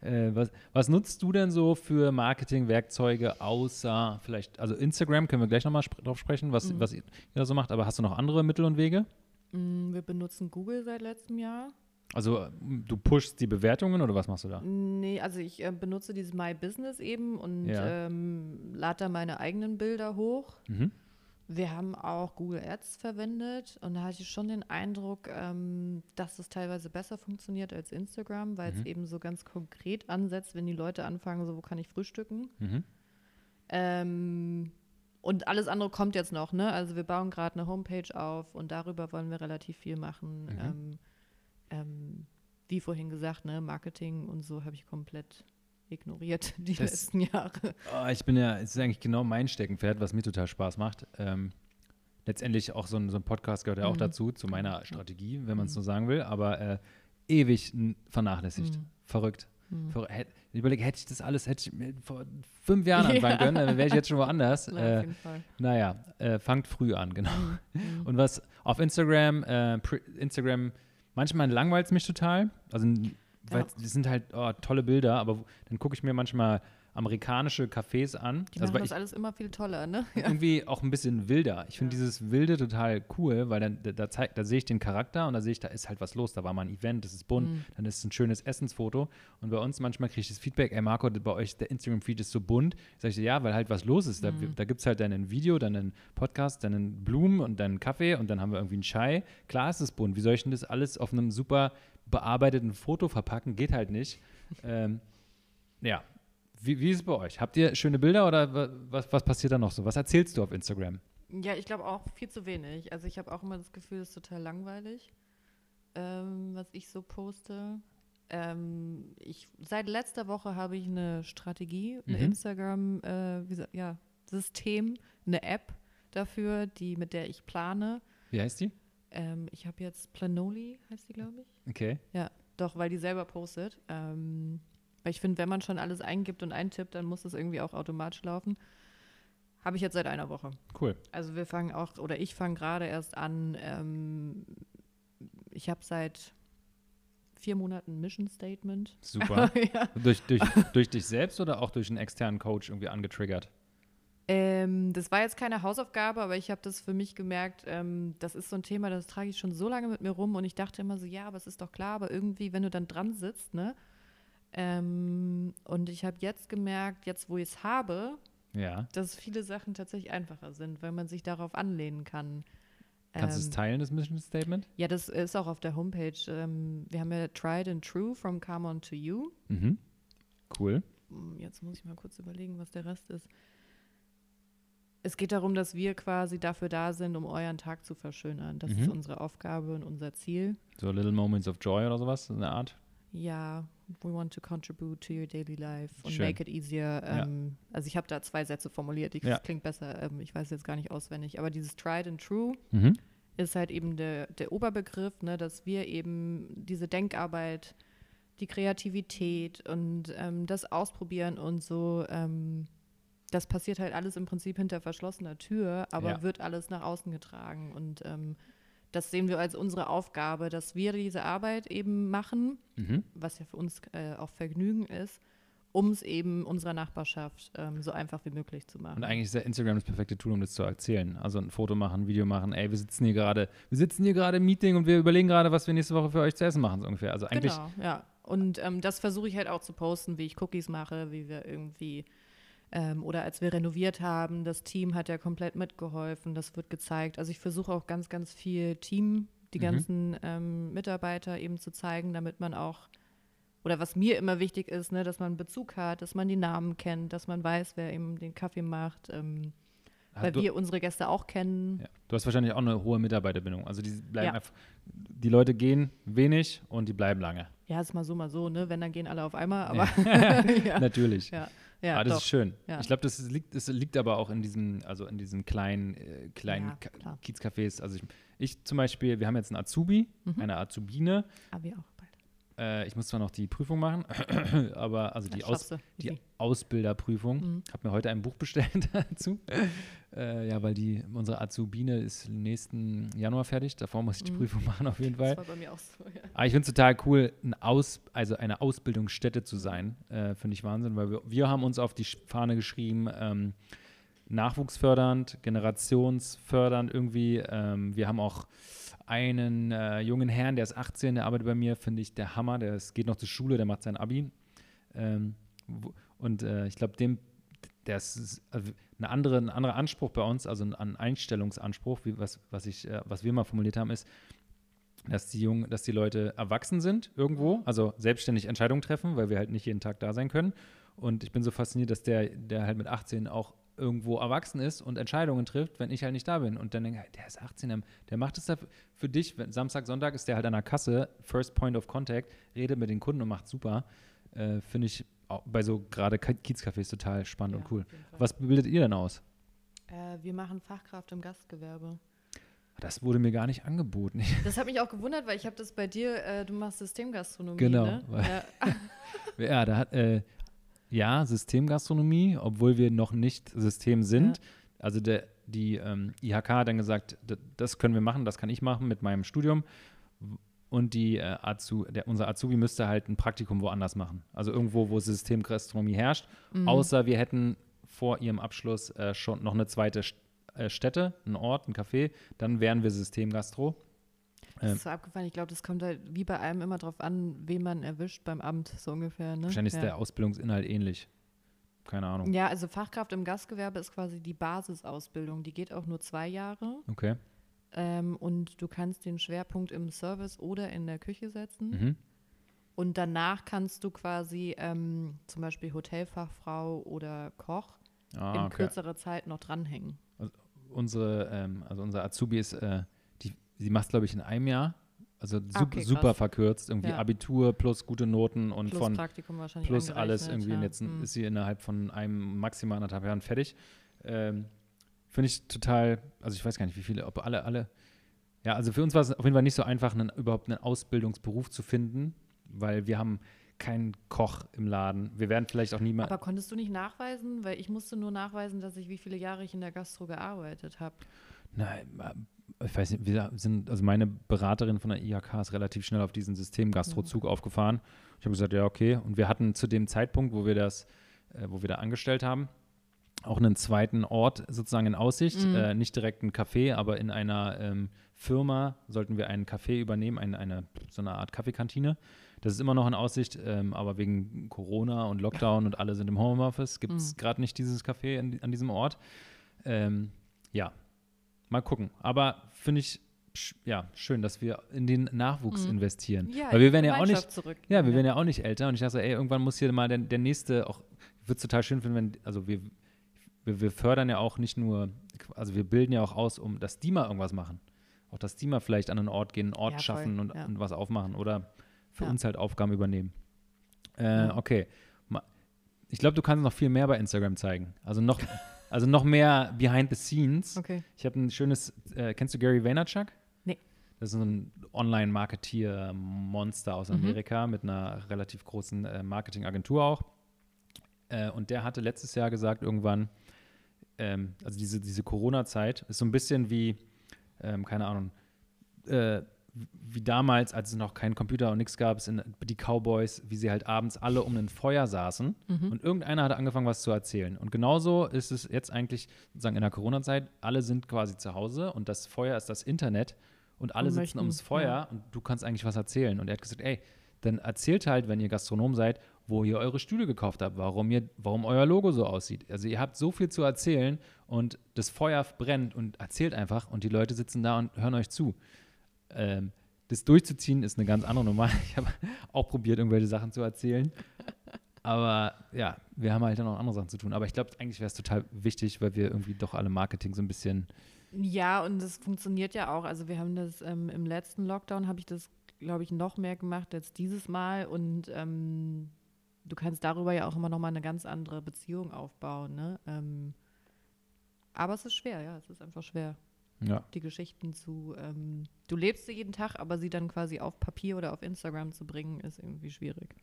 Äh, was, was nutzt du denn so für Marketingwerkzeuge außer vielleicht, also Instagram können wir gleich nochmal sp drauf sprechen, was, Mhm. was ihr da so macht, aber hast du noch andere Mittel und Wege? Mm, Wir benutzen Google seit letztem Jahr. Also äh, du pushst die Bewertungen oder was machst du da? Nee, also ich äh, benutze dieses My Business eben und Ja. ähm, lade da meine eigenen Bilder hoch. Mhm. Wir haben auch Google Ads verwendet und da hatte ich schon den Eindruck, ähm, dass es teilweise besser funktioniert als Instagram, weil Mhm. es eben so ganz konkret ansetzt, wenn die Leute anfangen, so wo kann ich frühstücken. Mhm. Ähm, und alles andere kommt jetzt noch, ne? Also wir bauen gerade eine Homepage auf und darüber wollen wir relativ viel machen. Mhm. Ähm, ähm, wie vorhin gesagt, ne, Marketing und so habe ich komplett ignoriert die Das- letzten Jahre. Oh, ich bin ja, es ist eigentlich genau mein Steckenpferd, was mir total Spaß macht. Ähm, letztendlich auch so ein, so ein Podcast gehört ja auch Mhm. dazu, zu meiner Strategie, wenn man es Mhm. so sagen will, aber äh, ewig vernachlässigt. Mhm. Verrückt. Hm. Ver hätt, ich überlege, hätte ich das alles, hätte ich vor fünf Jahren Ja. anfangen können, dann wäre ich jetzt schon woanders. Ja, auf äh, jeden Fall. naja, äh, fangt früh an, genau. Mhm. Und was auf Instagram, äh, Instagram, manchmal langweilt es mich total. Also, weil Ja. das sind halt oh, tolle Bilder, aber dann gucke ich mir manchmal amerikanische Cafés an. Die also, machen das ich alles immer viel toller, ne? irgendwie auch ein bisschen wilder. Ich finde Ja. dieses Wilde total cool, weil dann da, da, zeigt, da sehe ich den Charakter und da sehe ich, da ist halt was los. Da war mal ein Event, das ist bunt, Mhm. dann ist es ein schönes Essensfoto. Und bei uns manchmal kriege ich das Feedback, ey Marco, bei euch der Instagram-Feed ist so bunt. Sag ich so, ja, weil halt was los ist. Da, Mhm. da gibt es halt dann ein Video, dann einen Podcast, dann einen Blumen und dann einen Kaffee und dann haben wir irgendwie einen Chai. Klar ist es bunt. Wie soll ich denn das alles auf einem super bearbeiteten Foto verpacken? Geht halt nicht. ähm, ja. Wie, wie ist es bei euch? Habt ihr schöne Bilder oder wa- was, was passiert da noch so? Was erzählst du auf Instagram? Ja, ich glaube auch viel zu wenig. Also ich habe auch immer das Gefühl, es ist total langweilig, ähm, was ich so poste. Ähm, ich, seit letzter Woche habe ich eine Strategie, ein Mhm. Instagram, äh, wie, ja, System, eine App dafür, die, mit der ich plane. Wie heißt die? Ähm, ich habe jetzt Planoli, heißt die, glaube ich. Okay. Ja, doch, weil die selber postet. Ähm, weil ich finde, wenn man schon alles eingibt und eintippt, dann muss das irgendwie auch automatisch laufen. Habe ich jetzt seit einer Woche. Cool. Also wir fangen auch, oder ich fange gerade erst an, ähm, ich habe seit vier Monaten ein Mission Statement. Super. ja. durch, durch, durch dich selbst oder auch durch einen externen Coach irgendwie angetriggert? ähm, das war jetzt keine Hausaufgabe, aber ich habe das für mich gemerkt, ähm, das ist so ein Thema, das trage ich schon so lange mit mir rum und ich dachte immer so, ja, aber es ist doch klar, aber irgendwie, wenn du dann dran sitzt, ne? Ähm, und ich habe jetzt gemerkt, jetzt wo ich es habe, Ja. dass viele Sachen tatsächlich einfacher sind, weil man sich darauf anlehnen kann. Kannst du es Ähm, teilen, das Mission Statement? Ja, das ist auch auf der Homepage. Ähm, wir haben ja Tried and True from Come On to You. Mhm. Cool. Hm, Jetzt muss ich mal kurz überlegen, was der Rest ist. Es geht darum, dass wir quasi dafür da sind, um euren Tag zu verschönern. Das ist Mhm. unsere Aufgabe und unser Ziel. So Little Moments of Joy oder sowas, so eine Art. Ja, we want to contribute to your daily life und Schön. make it easier. Ja. Ähm, Also ich habe da zwei Sätze formuliert, die Ja. klingt besser. Ähm, ich weiß jetzt gar nicht auswendig, aber dieses Tried and True Mhm. ist halt eben der, der Oberbegriff, ne, dass wir eben diese Denkarbeit, die Kreativität und ähm, das Ausprobieren und so, ähm, das passiert halt alles im Prinzip hinter verschlossener Tür, aber Ja. wird alles nach außen getragen. Und ähm, das sehen wir als unsere Aufgabe, dass wir diese Arbeit eben machen, Mhm. was ja für uns äh, auch Vergnügen ist, um es eben unserer Nachbarschaft ähm, so einfach wie möglich zu machen. Und eigentlich ist ja Instagram das perfekte Tool, um das zu erzählen. Also ein Foto machen, ein Video machen. Ey, wir sitzen hier gerade, wir sitzen hier gerade im Meeting und wir überlegen gerade, was wir nächste Woche für euch zu essen machen, so ungefähr. Also eigentlich, Genau, ja. Und ähm, das versuche ich halt auch zu posten, wie ich Cookies mache, wie wir irgendwie ähm, oder als wir renoviert haben, das Team hat ja komplett mitgeholfen, das wird gezeigt. Also ich versuche auch ganz, ganz viel Team, die Mhm. ganzen ähm, Mitarbeiter eben zu zeigen, damit man auch, oder was mir immer wichtig ist, ne, dass man Bezug hat, dass man die Namen kennt, dass man weiß, wer eben den Kaffee macht, ähm, weil du, wir unsere Gäste auch kennen. ja, du hast wahrscheinlich auch eine hohe Mitarbeiterbindung. Also die bleiben Ja. einfach, die Leute gehen wenig und die bleiben lange. Ja, ist mal so, mal so, ne? Wenn, dann gehen alle auf einmal, aber ja, Natürlich. ja, ja, ah, das doch. ist schön. Ja. Ich glaube, das liegt, das liegt aber auch in diesen, also in diesen kleinen, äh, kleinen Ja. Kiezcafés. Also ich, ich zum Beispiel, wir haben jetzt einen Azubi, Mhm. eine Azubine. Aber wir auch. Äh, ich muss zwar noch die Prüfung machen, aber also die, Aus, die. Ausbilderprüfung. Mhm. Habe mir heute ein Buch bestellt dazu. äh, ja, weil die unsere Azubine ist nächsten Januar fertig. Davor muss ich die Mhm. Prüfung machen auf jeden Fall. Das war bei mir auch so, ja. Aber ich finde es total cool, ein Aus, also eine Ausbildungsstätte zu sein. Äh, finde ich Wahnsinn, weil wir, wir haben uns auf die Fahne geschrieben, ähm, nachwuchsfördernd, generationsfördernd irgendwie. Ähm, wir haben auch einen äh, jungen Herrn, der ist 18, der arbeitet bei mir, finde ich der Hammer. Der ist, geht noch zur Schule, der macht sein Abi. Ähm, wo, und äh, ich glaube, dem, der ist also eine andere, ein anderer Anspruch bei uns, also ein, ein Einstellungsanspruch, wie, was, was, ich, äh, was wir mal formuliert haben, ist, dass die Jungen, dass die Leute erwachsen sind irgendwo, also selbstständig Entscheidungen treffen, weil wir halt nicht jeden Tag da sein können. Und ich bin so fasziniert, dass der, der halt mit 18 auch irgendwo erwachsen ist und Entscheidungen trifft, wenn ich halt nicht da bin. Und dann denke ich, der ist 18, der, macht es da für, dich. Samstag, Sonntag ist der halt an der Kasse, First Point of Contact, redet mit den Kunden und macht super. Äh, Finde ich auch bei so gerade Ki- Kiezcafés total spannend Ja, und cool. Was bildet ihr denn aus? Äh, wir machen Fachkraft im Gastgewerbe. Das wurde mir gar nicht angeboten. Das hat mich auch gewundert, weil ich habe das bei dir, äh, du machst Systemgastronomie, Genau, ne? Ja, Ja, da hat, äh, ja, Systemgastronomie, obwohl wir noch nicht System sind. Also der, die ähm, IHK hat dann gesagt, das können wir machen, das kann ich machen mit meinem Studium. Und die, äh, Azu, der, unser Azubi müsste halt ein Praktikum woanders machen. Also irgendwo, wo Systemgastronomie herrscht. Mhm. Außer wir hätten vor ihrem Abschluss äh, schon noch eine zweite St- äh, Stätte, einen Ort, ein Café. Dann wären wir Systemgastro. Das Ähm, ist so abgefahren. Ich glaube, das kommt halt wie bei allem immer drauf an, wen man erwischt beim Amt, so ungefähr. Ne? Wahrscheinlich ja. ist der Ausbildungsinhalt ähnlich. Keine Ahnung. Ja, also Fachkraft im Gastgewerbe ist quasi die Basisausbildung. Die geht auch nur zwei Jahre. Okay. Ähm, und du kannst den Schwerpunkt im Service oder in der Küche setzen. Mhm. Und danach kannst du quasi ähm, zum Beispiel Hotelfachfrau oder Koch Ah, in okay. kürzerer Zeit noch dranhängen. unsere, ähm, also unser Azubi ist, äh, sie macht es, glaube ich, in einem Jahr. Also sup Okay, krass. super verkürzt. Irgendwie Ja. Abitur plus gute Noten und Plus von Praktikum wahrscheinlich plus alles irgendwie. ja. Jetzt Hm. ist sie innerhalb von einem maximal anderthalb Jahren fertig. Ähm, Finde ich total, also ich weiß gar nicht, wie viele, ob alle, alle. Ja, also für uns war es auf jeden Fall nicht so einfach, einen, überhaupt einen Ausbildungsberuf zu finden, weil wir haben keinen Koch im Laden. Wir werden vielleicht auch niemand. Aber konntest du nicht nachweisen? Weil ich musste nur nachweisen, dass ich wie viele Jahre ich in der Gastro gearbeitet habe. Nein, ich weiß nicht, wir sind, also meine Beraterin von der IHK ist relativ schnell auf diesen System-Gastrozug aufgefahren. Ich habe gesagt, ja, okay. Und wir hatten zu dem Zeitpunkt, wo wir das, äh, wo wir da angestellt haben, auch einen zweiten Ort sozusagen in Aussicht. Mhm. Äh, nicht direkt ein Café, aber in einer ähm, Firma sollten wir einen Café übernehmen, ein, eine, so eine Art Kaffeekantine. Das ist immer noch in Aussicht, ähm, aber wegen Corona und Lockdown und alle sind im Homeoffice, gibt es Mhm. gerade nicht dieses Café an, an diesem Ort. Ähm, ja, mal gucken. Aber finde ich ja, schön, dass wir in den Nachwuchs Mhm. investieren. Ja, Weil wir werden ja auch nicht, Zurück. ja, wir werden ja auch nicht älter und ich dachte, ey, irgendwann muss hier mal der, der nächste auch, ich würde es total schön finden, wenn, also wir, wir, wir fördern ja auch nicht nur, also wir bilden ja auch aus, um, dass die mal irgendwas machen. Auch, dass die mal vielleicht an einen Ort gehen, einen Ort Ja, schaffen und, ja. und was aufmachen oder für Ja. uns halt Aufgaben übernehmen. Äh, Ja. Okay. Ich glaube, du kannst noch viel mehr bei Instagram zeigen. Also noch, also noch mehr behind the scenes. Okay. Ich habe ein schönes, äh, kennst du Gary Vaynerchuk? Nee. Das ist ein Online-Marketier-Monster aus Mhm. Amerika mit einer relativ großen äh, Marketingagentur auch. Äh, und der hatte letztes Jahr gesagt, irgendwann, ähm, also diese, diese Corona-Zeit ist so ein bisschen wie, ähm, keine Ahnung, äh, wie damals, als es noch keinen Computer und nichts gab, sind die Cowboys, wie sie halt abends alle um ein Feuer saßen Mhm. und irgendeiner hat angefangen, was zu erzählen. Und genauso ist es jetzt eigentlich, sozusagen in der Corona-Zeit, alle sind quasi zu Hause und das Feuer ist das Internet und alle Und sitzen möchten, ums Feuer ja. und du kannst eigentlich was erzählen. Und er hat gesagt, ey, dann erzählt halt, wenn ihr Gastronom seid, wo ihr eure Stühle gekauft habt, warum, ihr, warum euer Logo so aussieht. Also ihr habt so viel zu erzählen und das Feuer brennt und erzählt einfach und die Leute sitzen da und hören euch zu. Ähm, das durchzuziehen ist eine ganz andere Nummer. Ich habe auch probiert, irgendwelche Sachen zu erzählen. Aber ja, wir haben halt dann noch andere Sachen zu tun. Aber ich glaube, eigentlich wäre es total wichtig, weil wir irgendwie doch alle Marketing so ein bisschen. Ja, und das funktioniert ja auch. Also wir haben das ähm, im letzten Lockdown, habe ich das, glaube ich, noch mehr gemacht als dieses Mal. Und ähm, du kannst darüber ja auch immer noch mal eine ganz andere Beziehung aufbauen. Ne? Ähm, aber es ist schwer, ja, es ist einfach schwer, Ja. die Geschichten zu. Ähm, du lebst sie jeden Tag, aber sie dann quasi auf Papier oder auf Instagram zu bringen, ist irgendwie schwierig.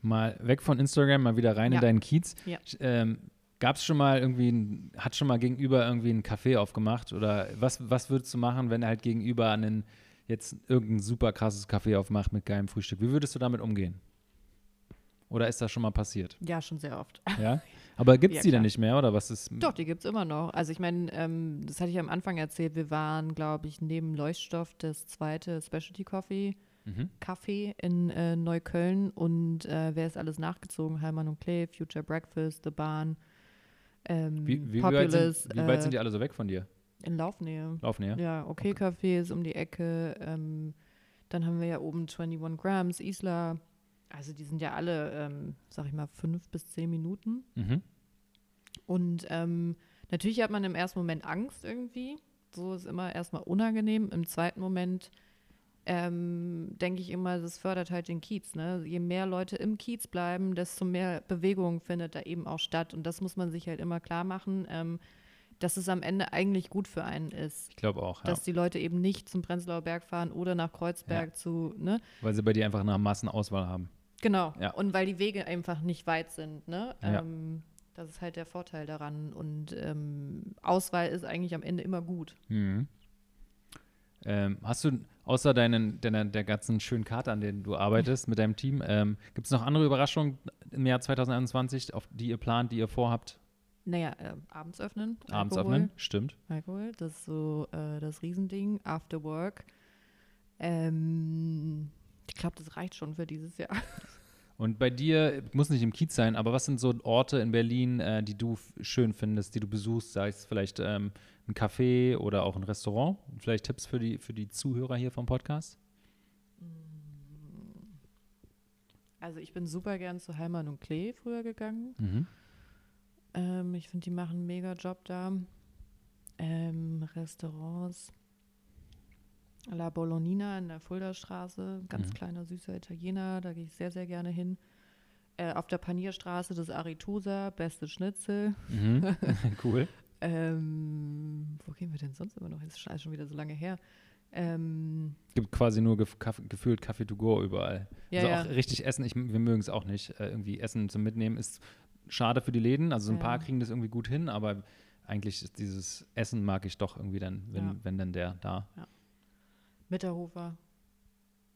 Mal weg von Instagram, mal wieder rein Ja. in deinen Kiez. Ja. Ähm, Gab es schon mal irgendwie, ein, hat schon mal gegenüber irgendwie einen Café aufgemacht? Oder was, was würdest du machen, wenn er halt gegenüber einen jetzt irgendein super krasses Café aufmacht mit geilem Frühstück? Wie würdest du damit umgehen? Oder ist das schon mal passiert? Ja, schon sehr oft. Ja? Aber gibt es Ja, die denn klar. nicht mehr? Oder was ist. Doch, die gibt es immer noch. Also ich meine, ähm, das hatte ich am Anfang erzählt, wir waren, glaube ich, neben Leuchtstoff das zweite Specialty Coffee Mhm. Café in äh, Neukölln und äh, wer ist alles nachgezogen? Heimann und Clay, Future Breakfast, The Barn, ähm, Wie, wie, Populous, weit sind, wie weit äh, sind die alle so weg von dir? in Laufnähe. Laufen ja? Ja, okay, Café ist um die Ecke. Ähm, dann haben wir ja oben 21 Grams, Isla. Also die sind ja alle, ähm, sag ich mal, fünf bis zehn Minuten. Mhm. Und ähm, natürlich hat man im ersten Moment Angst irgendwie. So ist immer erstmal unangenehm. Im zweiten Moment ähm, denke ich immer, das fördert halt den Kiez. Ne? Je mehr Leute im Kiez bleiben, desto mehr Bewegung findet da eben auch statt. Und das muss man sich halt immer klar machen, ähm, dass es am Ende eigentlich gut für einen ist. Ich glaube auch, ja. Dass die Leute eben nicht zum Prenzlauer Berg fahren oder nach Kreuzberg zu, ne? Weil sie bei dir einfach eine Massenauswahl haben. Genau. Ja. Und weil die Wege einfach nicht weit sind, ne? Ja. Ähm, das ist halt der Vorteil daran. Und ähm, Auswahl ist eigentlich am Ende immer gut. Mhm. Ähm, hast du außer deinen, deiner, der ganzen schönen Karte, an denen du arbeitest mit deinem Team, ähm, gibt es noch andere Überraschungen im Jahr 2021, auf die ihr plant, die ihr vorhabt? Naja, äh, abends öffnen. Abends Alkohol, öffnen? Stimmt. Alkohol, das ist so äh, das Riesending. After Work. Ähm, ich glaube, das reicht schon für dieses Jahr. Und bei dir, muss nicht im Kiez sein, aber was sind so Orte in Berlin, äh, die du schön findest, die du besuchst? Sei es vielleicht ähm, ein Café oder auch ein Restaurant? Vielleicht Tipps für die, für die Zuhörer hier vom Podcast? Also ich bin super gern zu Heimann und Klee früher gegangen. Mhm. Ähm, ich finde, die machen einen mega Job da. Ähm, Restaurants. La Bolognina in der Fuldastraße, ganz Mhm. kleiner, süßer Italiener, da gehe ich sehr, sehr gerne hin. Äh, auf der Panierstraße das Aritusa, beste Schnitzel. Mhm. cool. Ähm, wo gehen wir denn sonst immer noch? Das ist schon wieder so lange her. Ähm, Gibt quasi nur gef Kaff- gefühlt Kaffee to go überall. ja, also ja. auch richtig Essen, ich, wir mögen es auch nicht. Äh, irgendwie Essen zum Mitnehmen ist schade für die Läden. Also so ein Ja. paar kriegen das irgendwie gut hin, aber eigentlich ist dieses Essen mag ich doch irgendwie dann, wenn, Ja. wenn dann der da. Mitterhofer,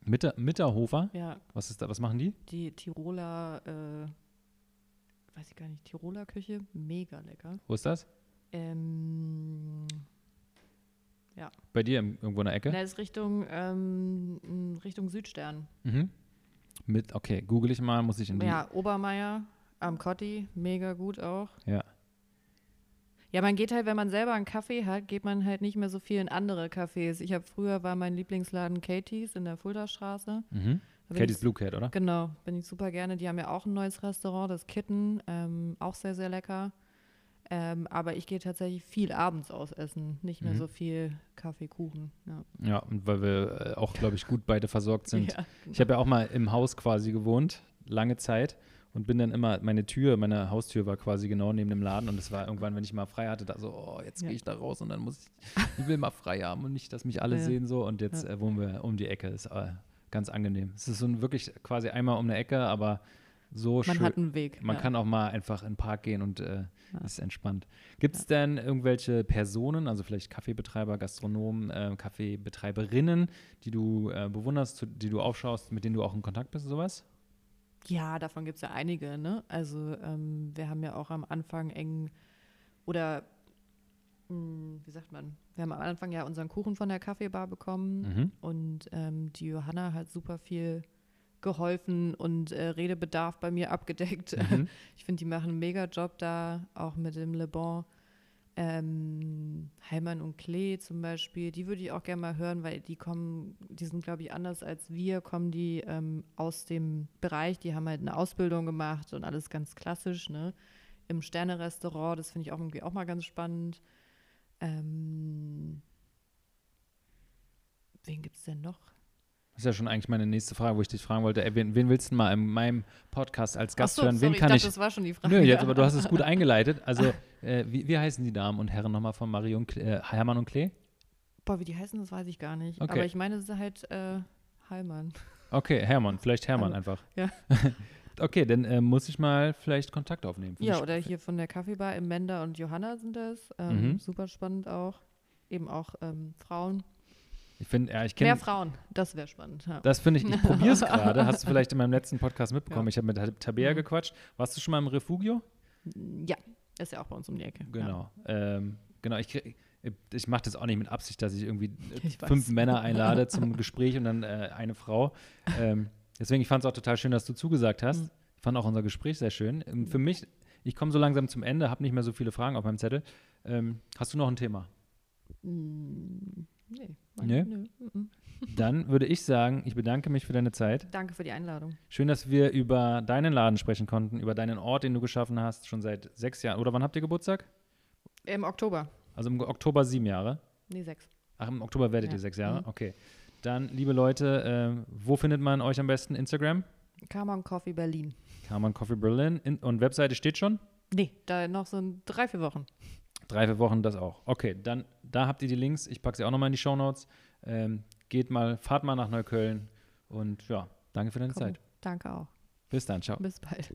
Mitter, Mitterhofer, ja, was ist da, was machen die? die Tiroler, äh, weiß ich gar nicht, Tiroler Küche, mega lecker. Wo ist das? Ähm, Bei dir im, irgendwo in der Ecke? Da ist Richtung, ähm, m, Richtung Südstern. Mhm. Mit, okay, google ich mal, muss ich in die. Ja, Obermeier am Kotti, mega gut auch. Ja. Ja, man geht halt, wenn man selber einen Kaffee hat, geht man halt nicht mehr so viel in andere Cafés. Ich habe früher war mein Lieblingsladen Katie's in der Fuldastraße. Mhm. Katie's Blue Cat, oder? Genau, bin ich super gerne. Die haben ja auch ein neues Restaurant, das Kitten, ähm, auch sehr, sehr lecker. Ähm, aber ich gehe tatsächlich viel abends aus essen, nicht mehr mhm. so viel Kaffee, Kuchen. Ja, ja und weil wir äh, auch, glaube ich, gut beide versorgt sind. Ja, genau. Ich habe ja auch mal im Haus quasi gewohnt, lange Zeit. Und bin dann immer, meine Tür, meine Haustür war quasi genau neben dem Laden und es war irgendwann, wenn ich mal frei hatte, da so, oh, jetzt ja. gehe ich da raus und dann muss ich, ich will mal frei haben und nicht, dass mich alle sehen so und jetzt äh, wohnen wir um die Ecke. Ist äh, ganz angenehm. Es ist so ein, wirklich quasi einmal um eine Ecke, aber so man schön. Man hat einen Weg. Man ja. kann auch mal einfach in den Park gehen und äh, ja. ist entspannt. Gibt es denn irgendwelche Personen, also vielleicht Kaffeebetreiber, Gastronomen, äh, Kaffeebetreiberinnen, die du äh, bewunderst, die du aufschaust, mit denen du auch in Kontakt bist, sowas? Ja, davon gibt es ja einige. Ne? Also ähm, wir haben ja auch am Anfang eng oder mh, hm, wie sagt man, wir haben am Anfang ja unseren Kuchen von der Kaffeebar bekommen mhm. und ähm, die Johanna hat super viel geholfen und äh, Redebedarf bei mir abgedeckt. Mhm. Ich finde, die machen einen mega Job da, auch mit dem Le Bon. Ähm, Heimann und Klee zum Beispiel, die würde ich auch gerne mal hören, weil die kommen, die sind, glaube ich, anders als wir, kommen die ähm, aus dem Bereich, die haben halt eine Ausbildung gemacht und alles ganz klassisch, ne? Im Sterne-Restaurant, das finde ich auch irgendwie auch mal ganz spannend. Ähm, wen gibt es denn noch? Das ist ja schon eigentlich meine nächste Frage, wo ich dich fragen wollte, ey, wen, wen, willst du mal in meinem Podcast als Gast so, hören? Wen sorry, kann ich, ich? Das war schon die Frage. Nö, jetzt, aber du hast es gut eingeleitet. Also, äh, wie, wie, heißen die Damen und Herren nochmal von Marie und äh, Hermann und Klee? Boah, wie die heißen, das weiß ich gar nicht. Okay. Aber ich meine, es ist halt äh, Heilmann. Okay, Hermann, vielleicht Hermann also, einfach. Ja. okay, dann äh, muss ich mal vielleicht Kontakt aufnehmen. Ja, oder hier von der Kaffeebar Mender und Johanna sind das. Ähm, mhm. Super spannend auch. Eben auch ähm, Frauen. Ich finde, ja, ich kenne. Mehr Frauen, das wäre spannend. Ja. Das finde ich, ich probiere es gerade. Hast du vielleicht in meinem letzten Podcast mitbekommen? Ja. Ich habe mit Tabea mhm. gequatscht. Warst du schon mal im Refugio? Ja, ist ja auch bei uns um die Ecke. Genau. Ja. Ähm, genau, ich, ich mache das auch nicht mit Absicht, dass ich irgendwie ich fünf weiß. Männer einlade zum Gespräch und dann äh, eine Frau. Ähm, deswegen, ich fand es auch total schön, dass du zugesagt hast. Mhm. Ich fand auch unser Gespräch sehr schön. Ähm, für mich, ich komme so langsam zum Ende, habe nicht mehr so viele Fragen auf meinem Zettel. Ähm, hast du noch ein Thema? Mhm. Nee. Nee? Nö. Dann würde ich sagen, ich bedanke mich für deine Zeit. Danke für die Einladung. Schön, dass wir über deinen Laden sprechen konnten, über deinen Ort, den du geschaffen hast, schon seit sechs Jahren. Oder wann habt ihr Geburtstag? Im Oktober. Also im Oktober sieben Jahre? Nee, sechs. Ach, im Oktober werdet ja. ihr sechs Jahre? Mhm. Okay. Dann, liebe Leute, äh, wo findet man euch am besten? Instagram? Carman Coffee Berlin. Carman Coffee Berlin. In, und Webseite steht schon? Nee, da noch so drei, vier Wochen. Drei, vier Wochen das auch. Okay, dann da habt ihr die Links. Ich packe sie auch nochmal in die Show Notes. Ähm, geht mal, fahrt mal nach Neukölln und ja, danke für deine Komm, Zeit. Danke auch. Bis dann, ciao. Bis bald.